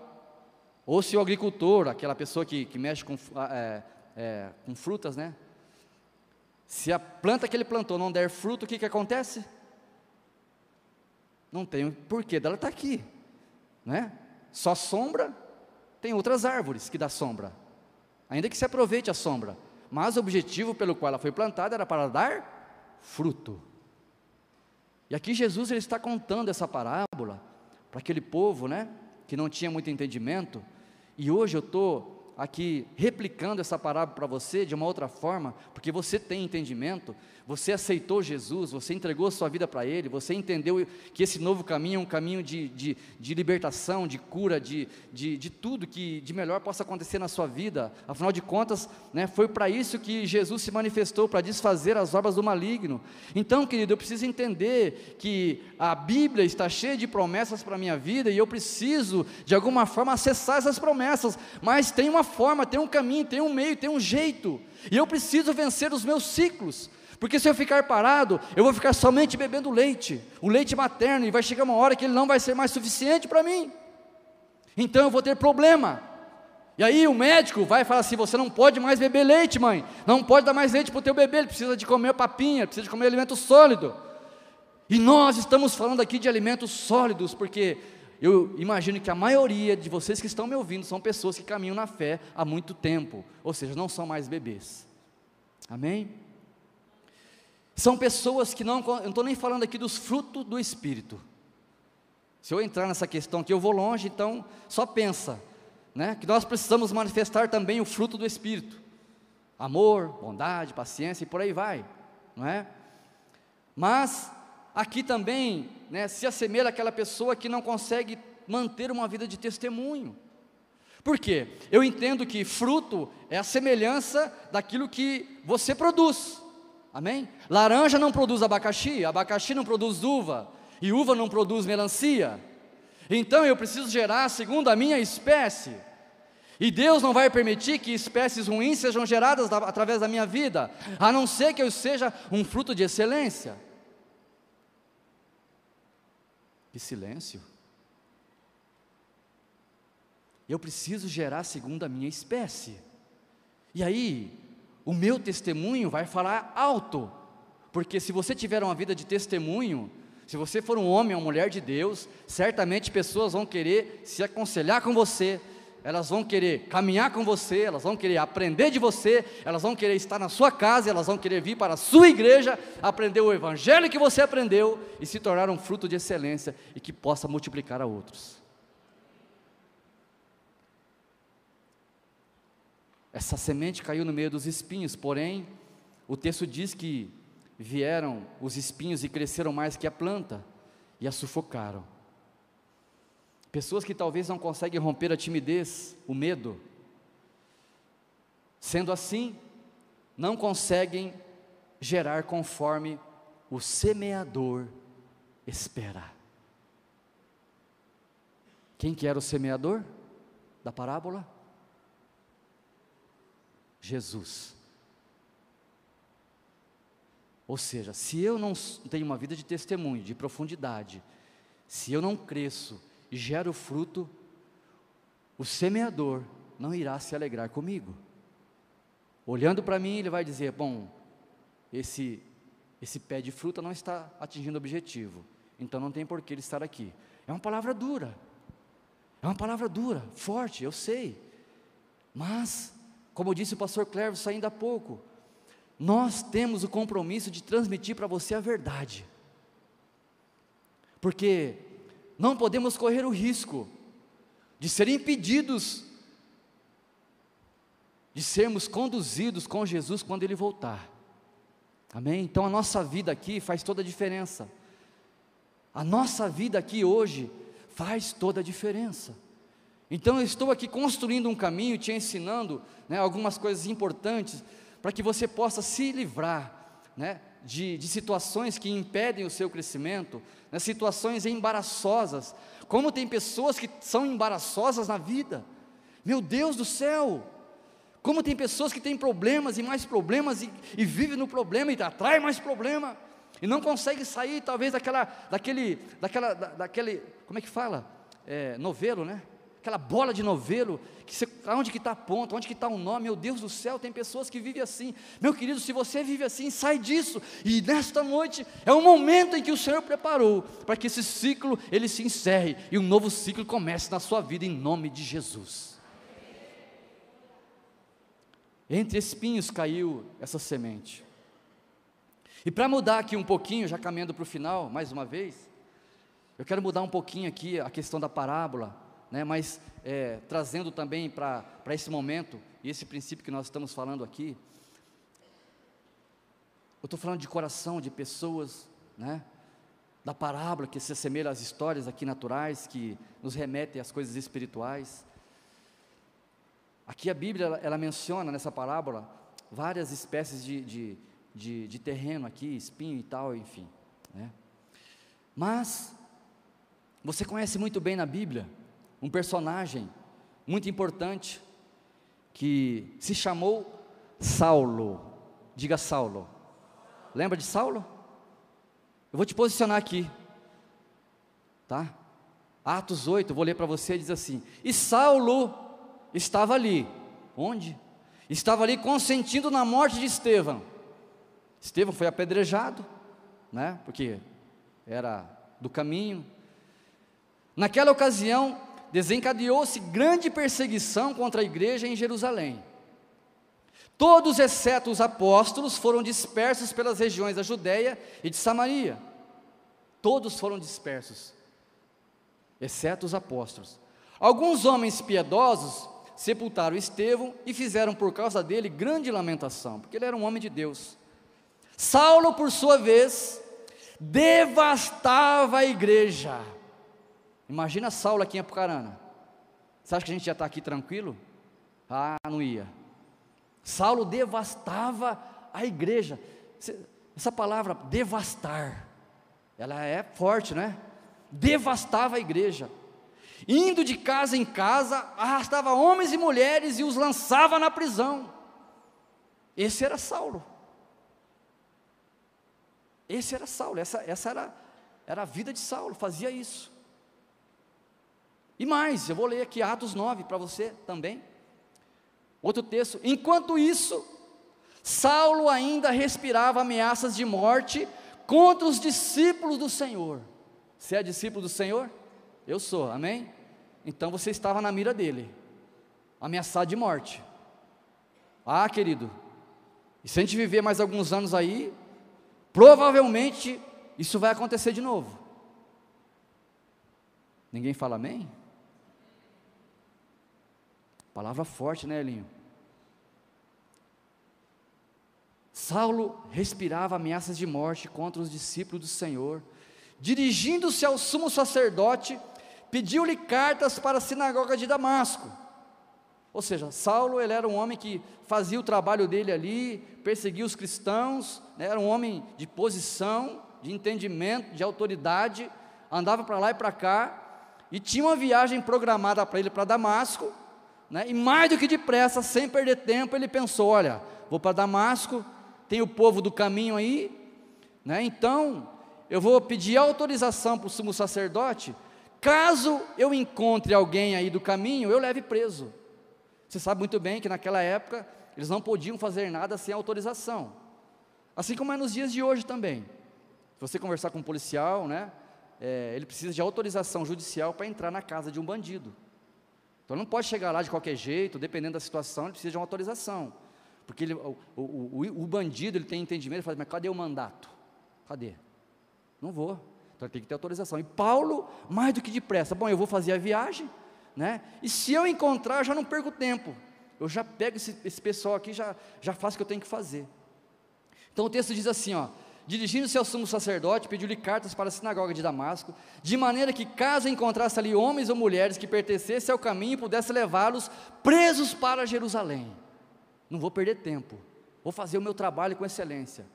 ou se o agricultor, aquela pessoa que, que mexe com, é, é, com frutas, né? Se a planta que ele plantou não der fruto, o que, que acontece? Não tem porquê dela estar tá aqui, né? Só sombra, tem outras árvores que dá sombra, ainda que se aproveite a sombra, mas o objetivo pelo qual ela foi plantada era para dar fruto. E aqui Jesus ele está contando essa parábola para aquele povo, né, que não tinha muito entendimento, e hoje eu estou aqui replicando essa parábola para você de uma outra forma, porque você tem entendimento, você aceitou Jesus, você entregou sua vida para Ele, você entendeu que esse novo caminho é um caminho de, de, de libertação, de cura, de, de, de, tudo que de melhor possa acontecer na sua vida. Afinal de contas, né, foi para isso que Jesus se manifestou, para desfazer as obras do maligno. Então, querido, eu preciso entender que a Bíblia está cheia de promessas para a minha vida e eu preciso, de alguma forma, acessar essas promessas, mas tem uma forma, tem um caminho, tem um meio, tem um jeito, e eu preciso vencer os meus ciclos. Porque se eu ficar parado, eu vou ficar somente bebendo leite, o leite materno, e vai chegar uma hora que ele não vai ser mais suficiente para mim. Então eu vou ter problema. E aí o médico vai falar assim: você não pode mais beber leite, mãe. Não pode dar mais leite para o teu bebê, ele precisa de comer papinha, precisa de comer alimento sólido. E nós estamos falando aqui de alimentos sólidos, porque eu imagino que a maioria de vocês que estão me ouvindo são pessoas que caminham na fé há muito tempo, ou seja, não são mais bebês. Amém? São pessoas que não, eu não estou nem falando aqui dos frutos do Espírito. Se eu entrar nessa questão aqui, eu vou longe, então só pensa, né? Que nós precisamos manifestar também o fruto do Espírito: amor, bondade, paciência e por aí vai, não é? Mas aqui também, né, se assemelha àquela pessoa que não consegue manter uma vida de testemunho. Por quê? Eu entendo que fruto é a semelhança daquilo que você produz. Amém? Laranja não produz abacaxi, abacaxi não produz uva, e uva não produz melancia. Então eu preciso gerar segundo a minha espécie. E Deus não vai permitir que espécies ruins sejam geradas da, através da minha vida, a não ser que eu seja um fruto de excelência. Que silêncio. Eu preciso gerar segundo a minha espécie. E aí, o meu testemunho vai falar alto, porque se você tiver uma vida de testemunho, se você for um homem ou uma mulher de Deus, certamente pessoas vão querer se aconselhar com você, elas vão querer caminhar com você, elas vão querer aprender de você, elas vão querer estar na sua casa, elas vão querer vir para a sua igreja, aprender o evangelho que você aprendeu e se tornar um fruto de excelência e que possa multiplicar a outros. Essa semente caiu no meio dos espinhos, porém, o texto diz que vieram os espinhos e cresceram mais que a planta e a sufocaram. Pessoas que talvez não conseguem romper a timidez, o medo. Sendo assim, não conseguem gerar conforme o semeador espera. Quem que era o semeador da parábola? Jesus. Ou seja, se eu não tenho uma vida de testemunho, de profundidade, se eu não cresço e gero fruto, o semeador não irá se alegrar comigo. Olhando para mim, ele vai dizer: Bom, esse, esse pé de fruta não está atingindo o objetivo, então não tem por que ele estar aqui. É uma palavra dura, é uma palavra dura, forte, eu sei, mas, como disse o pastor Cleves ainda há pouco, nós temos o compromisso de transmitir para você a verdade, porque não podemos correr o risco de ser impedidos de sermos conduzidos com Jesus quando Ele voltar. Amém? Então a nossa vida aqui faz toda a diferença. A nossa vida aqui hoje faz toda a diferença. Então eu estou aqui construindo um caminho, te ensinando né, algumas coisas importantes para que você possa se livrar né, de, de situações que impedem o seu crescimento, nas situações embaraçosas. Como tem pessoas que são embaraçosas na vida. Meu Deus do céu! Como tem pessoas que têm problemas e mais problemas e, e vivem no problema e atrai mais problema e não consegue sair talvez daquela, daquele, daquela, da, daquele, como é que fala? É, novelo, né? Aquela bola de novelo, que você, onde que está a ponta, onde que está o nome, meu Deus do céu, tem pessoas que vivem assim, meu querido, se você vive assim, sai disso, e nesta noite é o momento em que o Senhor preparou, para que esse ciclo, ele se encerre, e um novo ciclo comece na sua vida, em nome de Jesus, entre espinhos caiu essa semente, e para mudar aqui um pouquinho, já caminhando para o final, mais uma vez, eu quero mudar um pouquinho aqui a questão da parábola, né, mas é, trazendo também para esse momento, e esse princípio que nós estamos falando aqui, eu estou falando de coração, de pessoas, né, da parábola que se assemelha às histórias aqui naturais, que nos remetem às coisas espirituais. Aqui a Bíblia, ela, ela menciona nessa parábola várias espécies de, de, de, de terreno aqui, espinho e tal, enfim. Né? Mas, você conhece muito bem na Bíblia, um personagem muito importante que se chamou Saulo. Diga Saulo. Lembra de Saulo? Eu vou te posicionar aqui. Tá? Atos 8, vou ler para você, diz assim: E Saulo estava ali. Onde? Estava ali consentindo na morte de Estevão. Estevão foi apedrejado, né? Porque era do caminho. Naquela ocasião, desencadeou-se grande perseguição contra a igreja em Jerusalém. Todos, exceto os apóstolos, foram dispersos pelas regiões da Judéia e de Samaria. Todos foram dispersos, exceto os apóstolos. Alguns homens piedosos sepultaram Estevão e fizeram por causa dele grande lamentação, porque ele era um homem de Deus. Saulo, por sua vez, devastava a igreja Imagina Saulo aqui em Apucarana. Você acha que a gente já está aqui tranquilo? Ah, não ia. Saulo devastava a igreja. Essa palavra, devastar, ela é forte, né? Devastava a igreja. indo de casa em casa, arrastava homens e mulheres e os lançava na prisão. Esse era Saulo. Esse era Saulo, essa, essa era, era a vida de Saulo, fazia isso. E mais, eu vou ler aqui Atos 9 para você também. Outro texto. Enquanto isso, Saulo ainda respirava ameaças de morte contra os discípulos do Senhor. Você é discípulo do Senhor? Eu sou, amém? Então você estava na mira dele, ameaçado de morte. Ah, querido, e se a gente viver mais alguns anos aí, provavelmente isso vai acontecer de novo. Ninguém fala amém? Palavra forte, né, Elinho? Saulo respirava ameaças de morte contra os discípulos do Senhor. Dirigindo-se ao sumo sacerdote, pediu-lhe cartas para a sinagoga de Damasco. Ou seja, Saulo ele era um homem que fazia o trabalho dele ali, perseguia os cristãos, né, era um homem de posição, de entendimento, de autoridade, andava para lá e para cá, e tinha uma viagem programada para ele para Damasco, né, e mais do que depressa, sem perder tempo, ele pensou: olha, vou para Damasco, tem o povo do caminho aí, né, então eu vou pedir autorização para o sumo sacerdote Caso eu encontre alguém aí do caminho, eu leve preso. Você sabe muito bem que naquela época eles não podiam fazer nada sem autorização. Assim como é nos dias de hoje também. Se você conversar com um policial, né, é, ele precisa de autorização judicial para entrar na casa de um bandido. Então não pode chegar lá de qualquer jeito, dependendo da situação, ele precisa de uma autorização. Porque ele, o, o, o, o bandido ele tem entendimento, ele fala, mas cadê o mandato? Cadê? Não vou. Então tem que ter autorização. E Paulo, mais do que depressa, bom, eu vou fazer a viagem, né? E se eu encontrar, eu já não perco tempo. Eu já pego esse, esse pessoal aqui, já, já faço o que eu tenho que fazer. Então o texto diz assim, ó. Dirigindo-se ao sumo sacerdote, pediu-lhe cartas para a sinagoga de Damasco, de maneira que, caso encontrasse ali homens ou mulheres que pertencessem ao caminho, pudesse levá-los presos para Jerusalém. Não vou perder tempo, vou fazer o meu trabalho com excelência.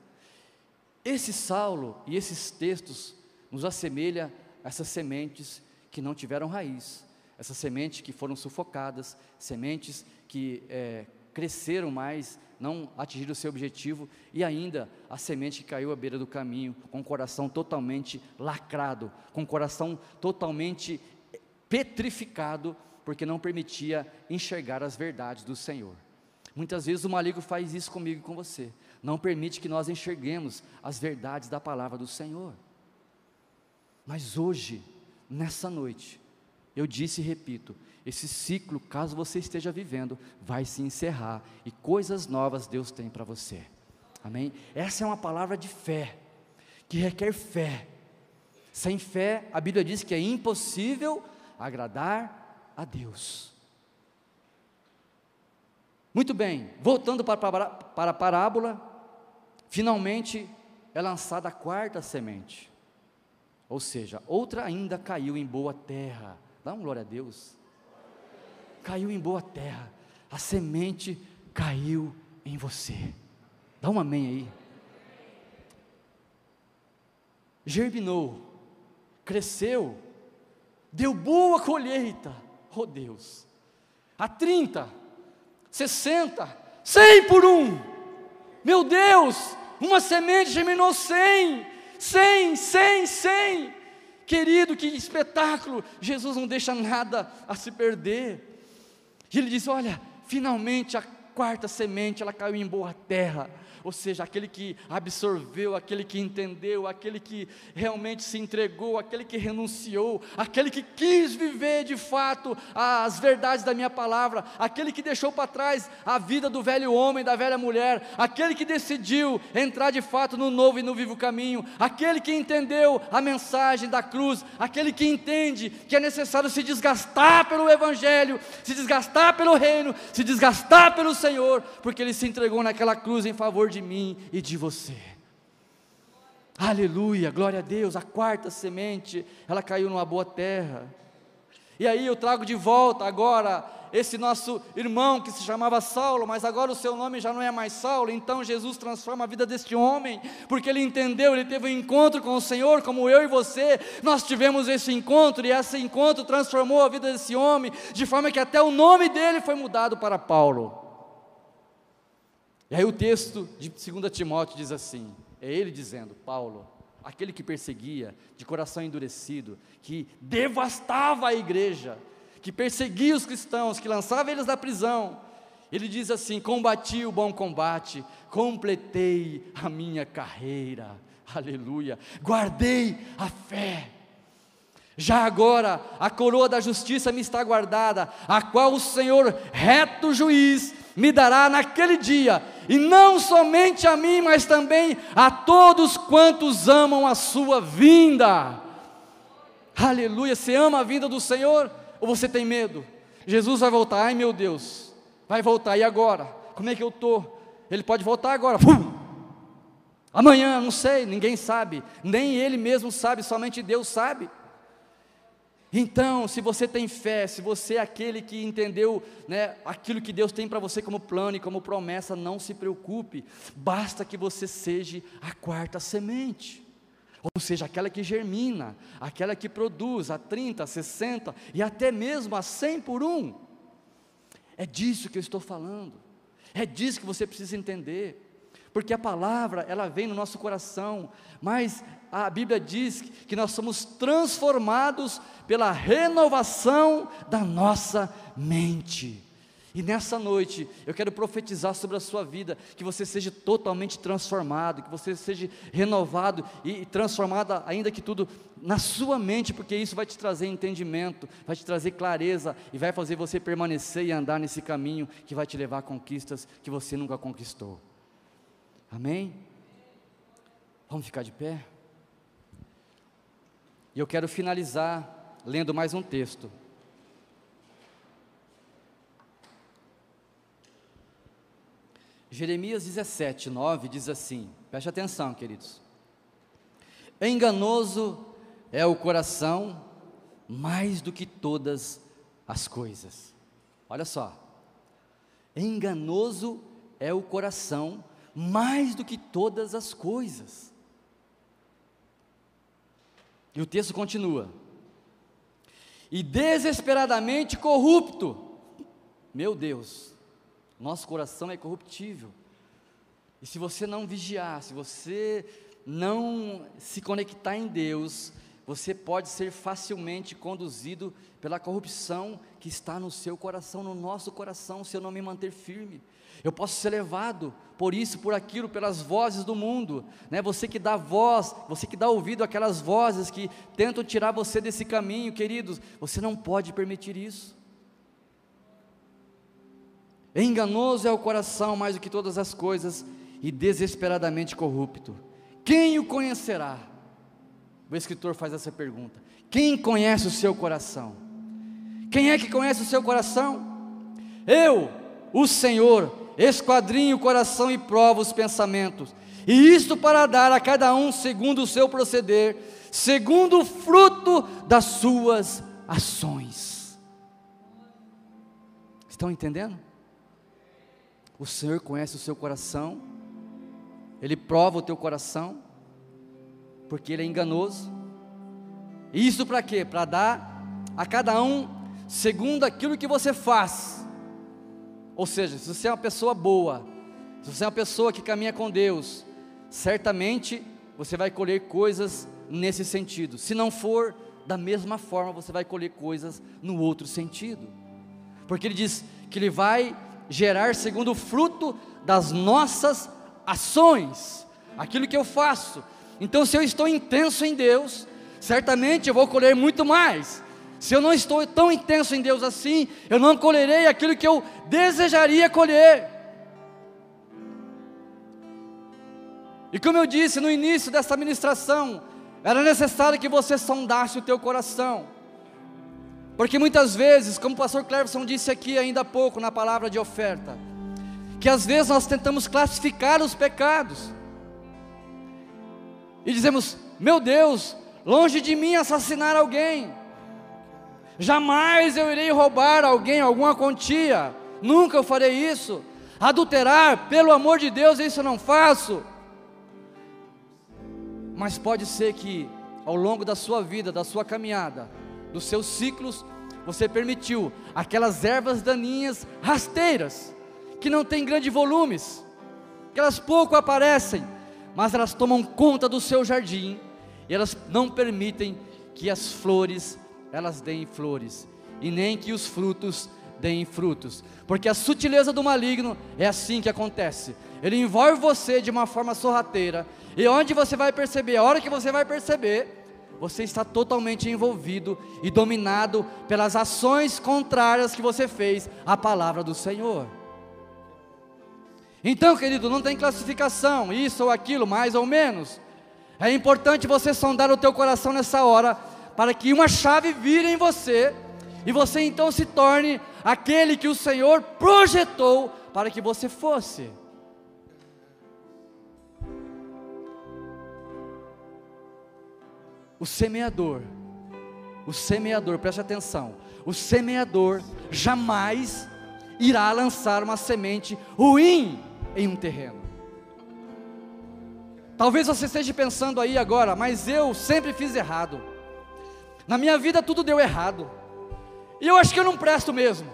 Esse Saulo e esses textos nos assemelha a essas sementes que não tiveram raiz, essas sementes que foram sufocadas, sementes que é, cresceram mais, não atingiram o seu objetivo, e ainda a semente caiu à beira do caminho, com o coração totalmente lacrado, com o coração totalmente petrificado, porque não permitia enxergar as verdades do Senhor. Muitas vezes o maligno faz isso comigo e com você, não permite que nós enxerguemos as verdades da palavra do Senhor. Mas hoje, nessa noite, eu disse e repito: esse ciclo, caso você esteja vivendo, vai se encerrar e coisas novas Deus tem para você. Amém? Essa é uma palavra de fé, que requer fé. Sem fé, a Bíblia diz que é impossível agradar a Deus. Muito bem, voltando para, para, a parábola, finalmente é lançada a quarta semente. Ou seja, outra ainda caiu em boa terra. Dá um glória a Deus. Caiu em boa terra. A semente caiu em você. Dá um amém aí. Germinou, cresceu, deu boa colheita. Oh Deus. A 30, 60, 100 por um. Meu Deus, uma semente germinou 100, cem, cem, cem. Querido, que espetáculo! Jesus não deixa nada a se perder. E ele diz: Olha, finalmente a quarta semente ela caiu em boa terra ou seja, aquele que absorveu, aquele que entendeu, aquele que realmente se entregou, aquele que renunciou, aquele que quis viver de fato as verdades da minha palavra, aquele que deixou para trás a vida do velho homem, da velha mulher, aquele que decidiu entrar de fato no novo e no vivo caminho, aquele que entendeu a mensagem da cruz, aquele que entende que é necessário se desgastar pelo Evangelho, se desgastar pelo reino, se desgastar pelo Senhor, porque ele se entregou naquela cruz em favor de mim e de você. Aleluia, glória a Deus. A quarta semente, ela caiu numa boa terra. E aí eu trago de volta agora esse nosso irmão que se chamava Saulo, mas agora o seu nome já não é mais Saulo. Então Jesus transforma a vida deste homem, porque ele entendeu, ele teve um encontro com o Senhor, como eu e você. Nós tivemos esse encontro e esse encontro transformou a vida desse homem, de forma que até o nome dele foi mudado para Paulo. E aí o texto de 2 Timóteo diz assim: é ele dizendo, Paulo, aquele que perseguia, de coração endurecido, que devastava a igreja, que perseguia os cristãos, que lançava eles da prisão. Ele diz assim: Combati o bom combate, completei a minha carreira, aleluia, guardei a fé. Já agora a coroa da justiça me está guardada, a qual o Senhor, reto juiz, me dará naquele dia, e não somente a mim, mas também a todos quantos amam a sua vinda. Aleluia, você ama a vinda do Senhor ou você tem medo? Jesus vai voltar, ai meu Deus, vai voltar, e agora? Como é que eu estou? Ele pode voltar agora, Pum! amanhã, não sei, ninguém sabe, nem ele mesmo sabe, somente Deus sabe. Então, se você tem fé, se você é aquele que entendeu né, aquilo que Deus tem para você como plano e como promessa, não se preocupe, basta que você seja a quarta semente, ou seja, aquela que germina, aquela que produz a 30, a 60 e até mesmo a 100 por um. É disso que eu estou falando, é disso que você precisa entender. Porque a palavra ela vem no nosso coração, mas a Bíblia diz que nós somos transformados pela renovação da nossa mente. E nessa noite eu quero profetizar sobre a sua vida, que você seja totalmente transformado, que você seja renovado e transformado, ainda que tudo na sua mente, porque isso vai te trazer entendimento, vai te trazer clareza e vai fazer você permanecer e andar nesse caminho que vai te levar a conquistas que você nunca conquistou. Amém? Vamos ficar de pé? E eu quero finalizar lendo mais um texto. Jeremias 17, 9 diz assim: preste atenção, queridos. Enganoso é o coração mais do que todas as coisas. Olha só. Enganoso é o coração mais do que todas as coisas. E o texto continua: e desesperadamente corrupto. Meu Deus, nosso coração é corruptível. E se você não vigiar, se você não se conectar em Deus, você pode ser facilmente conduzido pela corrupção que está no seu coração, no nosso coração, se eu não me manter firme. Eu posso ser levado por isso, por aquilo, pelas vozes do mundo, né? Você que dá voz, você que dá ouvido àquelas vozes que tentam tirar você desse caminho, queridos, você não pode permitir isso. Enganoso é o coração mais do que todas as coisas e desesperadamente corrupto. Quem o conhecerá? O escritor faz essa pergunta: Quem conhece o seu coração? Quem é que conhece o seu coração? Eu, o Senhor, esquadrinho o coração e prova os pensamentos, e isto para dar a cada um segundo o seu proceder, segundo o fruto das suas ações. Estão entendendo? O Senhor conhece o seu coração, Ele prova o teu coração, porque Ele é enganoso. Isso para quê? Para dar a cada um segundo aquilo que você faz. Ou seja, se você é uma pessoa boa, se você é uma pessoa que caminha com Deus, certamente você vai colher coisas nesse sentido. Se não for, da mesma forma você vai colher coisas no outro sentido. Porque ele diz que ele vai gerar segundo o fruto das nossas ações, aquilo que eu faço. Então, se eu estou intenso em Deus, certamente eu vou colher muito mais. Se eu não estou tão intenso em Deus assim, eu não colherei aquilo que eu desejaria colher. E como eu disse no início dessa ministração, era necessário que você sondasse o teu coração. Porque muitas vezes, como o pastor Cleverson disse aqui ainda há pouco na palavra de oferta, que às vezes nós tentamos classificar os pecados. E dizemos: "Meu Deus, longe de mim assassinar alguém. Jamais eu irei roubar alguém alguma quantia. Nunca eu farei isso. Adulterar, pelo amor de Deus, isso eu não faço. Mas pode ser que ao longo da sua vida, da sua caminhada, dos seus ciclos, você permitiu aquelas ervas daninhas rasteiras, que não têm grandes volumes, que elas pouco aparecem, mas elas tomam conta do seu jardim e elas não permitem que as flores elas deem flores e nem que os frutos deem frutos, porque a sutileza do maligno é assim que acontece. Ele envolve você de uma forma sorrateira, e onde você vai perceber, a hora que você vai perceber, você está totalmente envolvido e dominado pelas ações contrárias que você fez à palavra do Senhor. Então, querido, não tem classificação, isso ou aquilo, mais ou menos. É importante você sondar o teu coração nessa hora, para que uma chave vire em você, e você então se torne aquele que o Senhor projetou para que você fosse. O semeador, o semeador, preste atenção, o semeador jamais irá lançar uma semente ruim em um terreno. Talvez você esteja pensando aí agora, mas eu sempre fiz errado. Na minha vida tudo deu errado. E eu acho que eu não presto mesmo.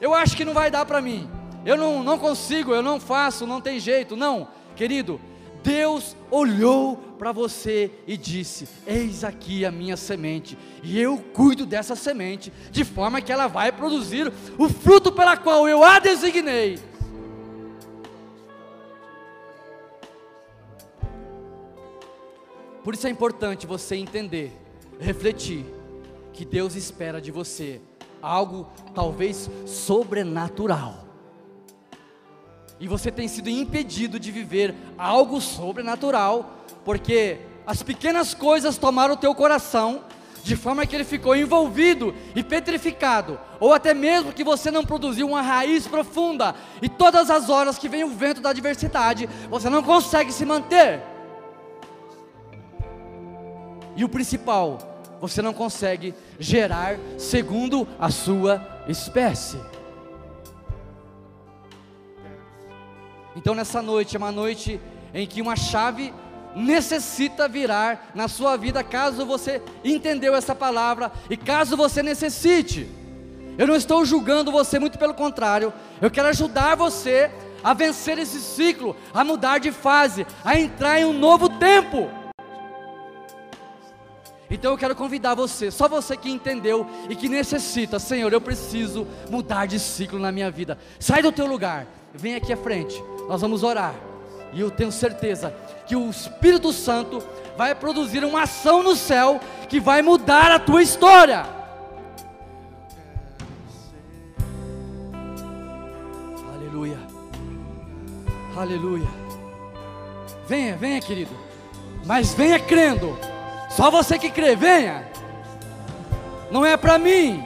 Eu acho que não vai dar para mim. Eu não, não consigo, eu não faço, não tem jeito. Não, querido, Deus olhou para você e disse: Eis aqui a minha semente, e eu cuido dessa semente, de forma que ela vai produzir o fruto pela qual eu a designei. Por isso é importante você entender, refletir, que Deus espera de você algo talvez sobrenatural e você tem sido impedido de viver algo sobrenatural, porque as pequenas coisas tomaram o teu coração, de forma que ele ficou envolvido e petrificado, ou até mesmo que você não produziu uma raiz profunda, e todas as horas que vem o vento da adversidade, você não consegue se manter. E o principal, você não consegue gerar segundo a sua espécie. Então nessa noite é uma noite em que uma chave necessita virar na sua vida, caso você entendeu essa palavra e caso você necessite. Eu não estou julgando você, muito pelo contrário, eu quero ajudar você a vencer esse ciclo, a mudar de fase, a entrar em um novo tempo. Então eu quero convidar você, só você que entendeu e que necessita, Senhor, eu preciso mudar de ciclo na minha vida. Sai do teu lugar, vem aqui à frente nós vamos orar. E eu tenho certeza que o Espírito Santo vai produzir uma ação no céu que vai mudar a tua história. Aleluia. Aleluia. Venha, venha, querido. Mas venha crendo. Só você que crê, venha. Não é para mim.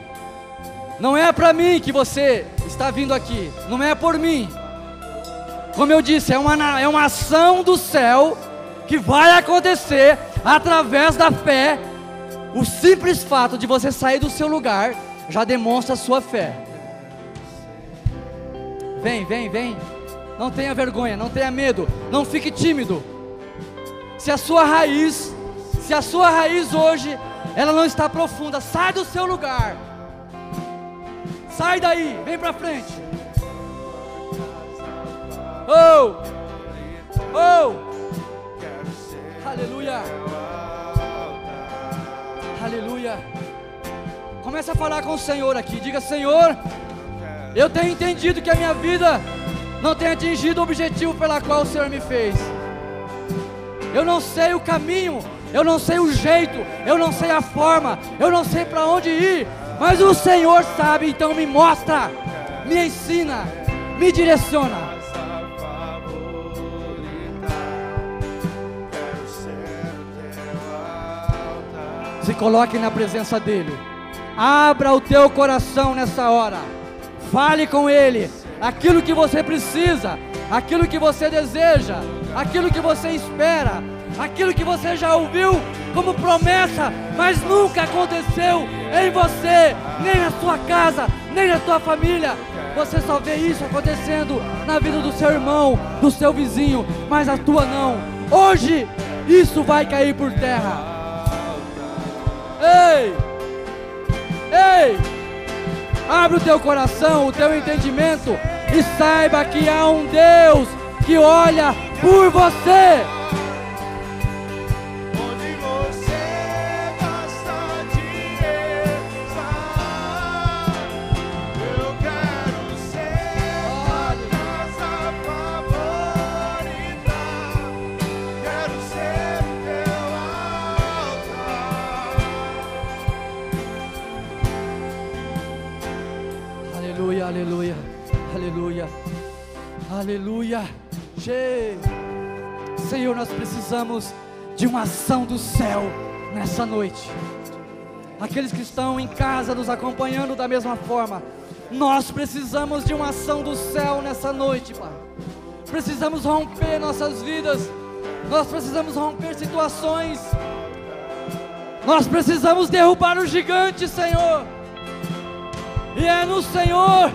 Não é para mim que você está vindo aqui. Não é por mim como eu disse, é uma, é uma ação do céu que vai acontecer através da fé. O simples fato de você sair do seu lugar já demonstra a sua fé. Vem, vem, vem. Não tenha vergonha, não tenha medo, não fique tímido. Se a sua raiz, se a sua raiz hoje, ela não está profunda, sai do seu lugar. Sai daí, vem para frente. Oh! Oh! Aleluia! Aleluia! Comece a falar com o Senhor aqui. Diga: Senhor, eu tenho entendido que a minha vida não tem atingido o objetivo pela qual o Senhor me fez. Eu não sei o caminho, eu não sei o jeito, eu não sei a forma, eu não sei para onde ir, mas o Senhor sabe, então me mostra, me ensina, me direciona. Se coloque na presença dEle. Abra o teu coração nessa hora. Fale com Ele. Aquilo que você precisa, aquilo que você deseja, aquilo que você espera, aquilo que você já ouviu como promessa, mas nunca aconteceu em você, nem na sua casa, nem na sua família. Você só vê isso acontecendo na vida do seu irmão, do seu vizinho, mas a tua não. Hoje isso vai cair por terra. Ei! Ei! Abre o teu coração, o teu entendimento e saiba que há um Deus que olha por você. Aleluia. Senhor, nós precisamos de uma ação do céu nessa noite. Aqueles que estão em casa nos acompanhando da mesma forma, nós precisamos de uma ação do céu nessa noite, Pai. Precisamos romper nossas vidas, nós precisamos romper situações, nós precisamos derrubar o gigante, Senhor. E é no Senhor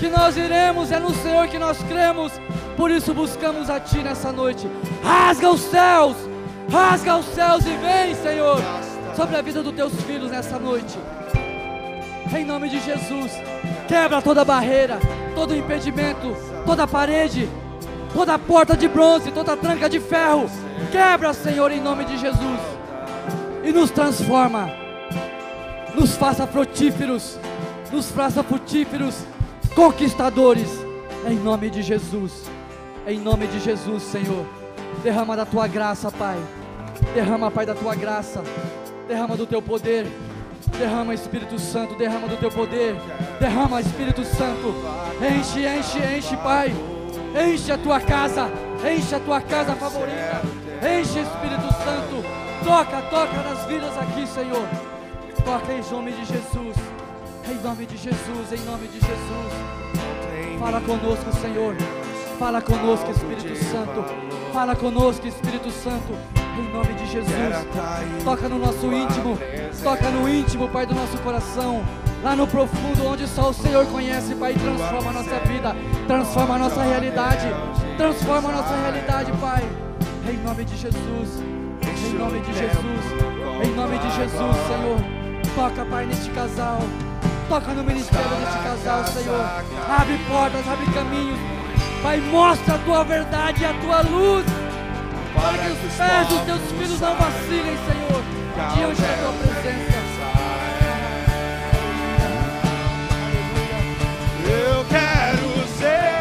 que nós iremos, é no Senhor que nós cremos. Por isso buscamos a Ti nessa noite. Rasga os céus, rasga os céus e vem, Senhor, sobre a vida dos Teus filhos nessa noite. Em nome de Jesus, quebra toda barreira, todo impedimento, toda parede, toda porta de bronze, toda tranca de ferro. Quebra, Senhor, em nome de Jesus. E nos transforma, nos faça frutíferos nos faça frutíferos, conquistadores, em nome de Jesus, em nome de Jesus, Senhor. Derrama da tua graça, Pai. Derrama, Pai, da tua graça. Derrama do teu poder. Derrama, Espírito Santo. Derrama do teu poder. Derrama, Espírito Santo. Enche, enche, enche, Pai. Enche a tua casa. Enche a tua casa favorita. Enche, Espírito Santo. Toca, toca nas vidas aqui, Senhor. Toca em nome de Jesus. Em nome de Jesus, em nome de Jesus. Fala conosco, Senhor. Fala conosco, Espírito Santo. Fala conosco, Espírito Santo. Em nome de Jesus. Toca no nosso íntimo. Toca no íntimo, Pai, do nosso coração. Lá no profundo, onde só o Senhor conhece, Pai. Transforma a nossa vida. Transforma a nossa realidade. Transforma a nossa realidade, Pai. Em nome de Jesus. Em nome de Jesus. Em nome de Jesus, Senhor. Toca, Pai, neste casal. Toca no ministério deste casal, Senhor. Abre portas, abre caminhos. Pai, mostra a tua verdade e a tua luz. Para que os pés dos teus filhos não vacilem, Senhor, diante da tua presença. Eu quero ser.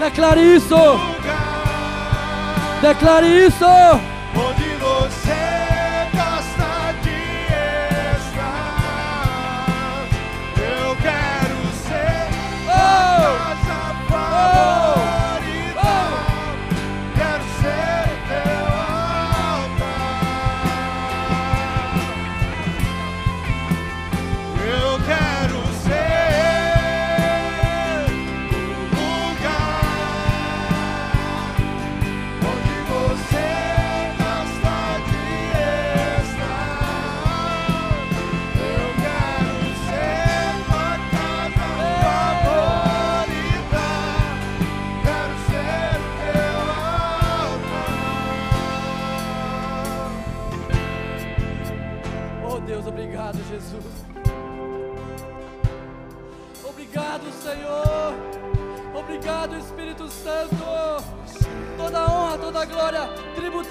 Declare isso. Declare isso.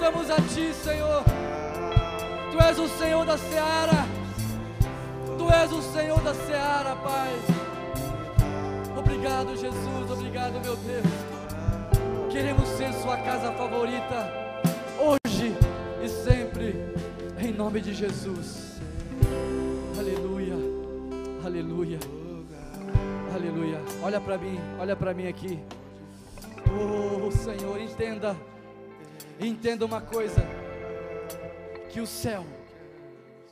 Tributamos a Ti, Senhor. Tu és o Senhor da seara. Tu és o Senhor da seara, Pai. Obrigado, Jesus. Obrigado, meu Deus. Queremos ser Sua casa favorita, hoje e sempre, em nome de Jesus. Aleluia, aleluia, aleluia. Olha para mim, olha para mim aqui. Oh Senhor, entenda Entenda uma coisa: que o céu,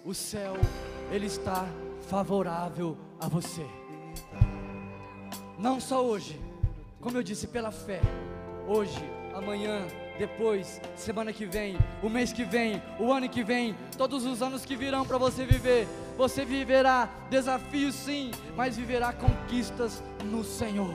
o céu, ele está favorável a você. Não só hoje, como eu disse, pela fé. Hoje, amanhã, depois, semana que vem, o mês que vem, o ano que vem, todos os anos que virão para você viver, você viverá desafios sim, mas viverá conquistas no Senhor.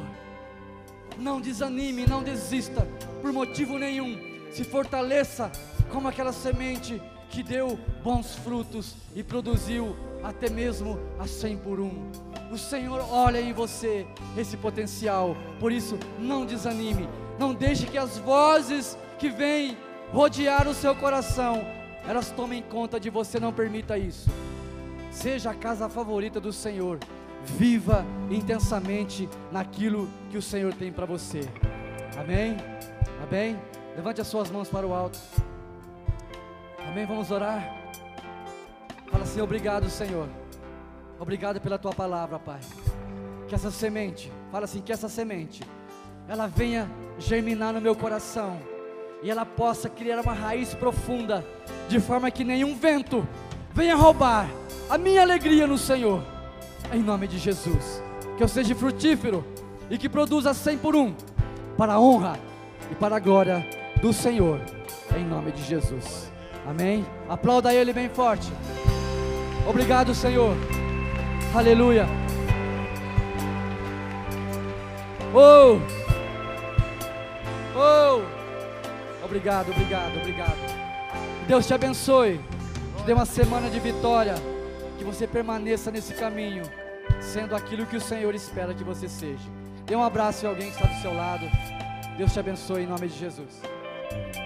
Não desanime, não desista por motivo nenhum. Se fortaleça como aquela semente que deu bons frutos e produziu até mesmo a cem por um. O Senhor olha em você esse potencial, por isso não desanime, não deixe que as vozes que vêm rodear o seu coração, elas tomem conta de você, não permita isso. Seja a casa favorita do Senhor, viva intensamente naquilo que o Senhor tem para você. Amém? Amém? Levante as suas mãos para o alto. Amém? Vamos orar. Fala assim: Obrigado, Senhor. Obrigado pela tua palavra, Pai. Que essa semente, fala assim: que essa semente, ela venha germinar no meu coração e ela possa criar uma raiz profunda, de forma que nenhum vento venha roubar a minha alegria no Senhor, em nome de Jesus. Que eu seja frutífero e que produza cem por um, para a honra e para a glória do Senhor, em nome de Jesus. Amém. Aplauda Ele bem forte. Obrigado, Senhor. Aleluia. Oh! Oh! Obrigado, obrigado, obrigado. Deus te abençoe. Te dê uma semana de vitória. Que você permaneça nesse caminho, sendo aquilo que o Senhor espera que você seja. Dê um abraço em alguém que está do seu lado. Deus te abençoe em nome de Jesus. Bye.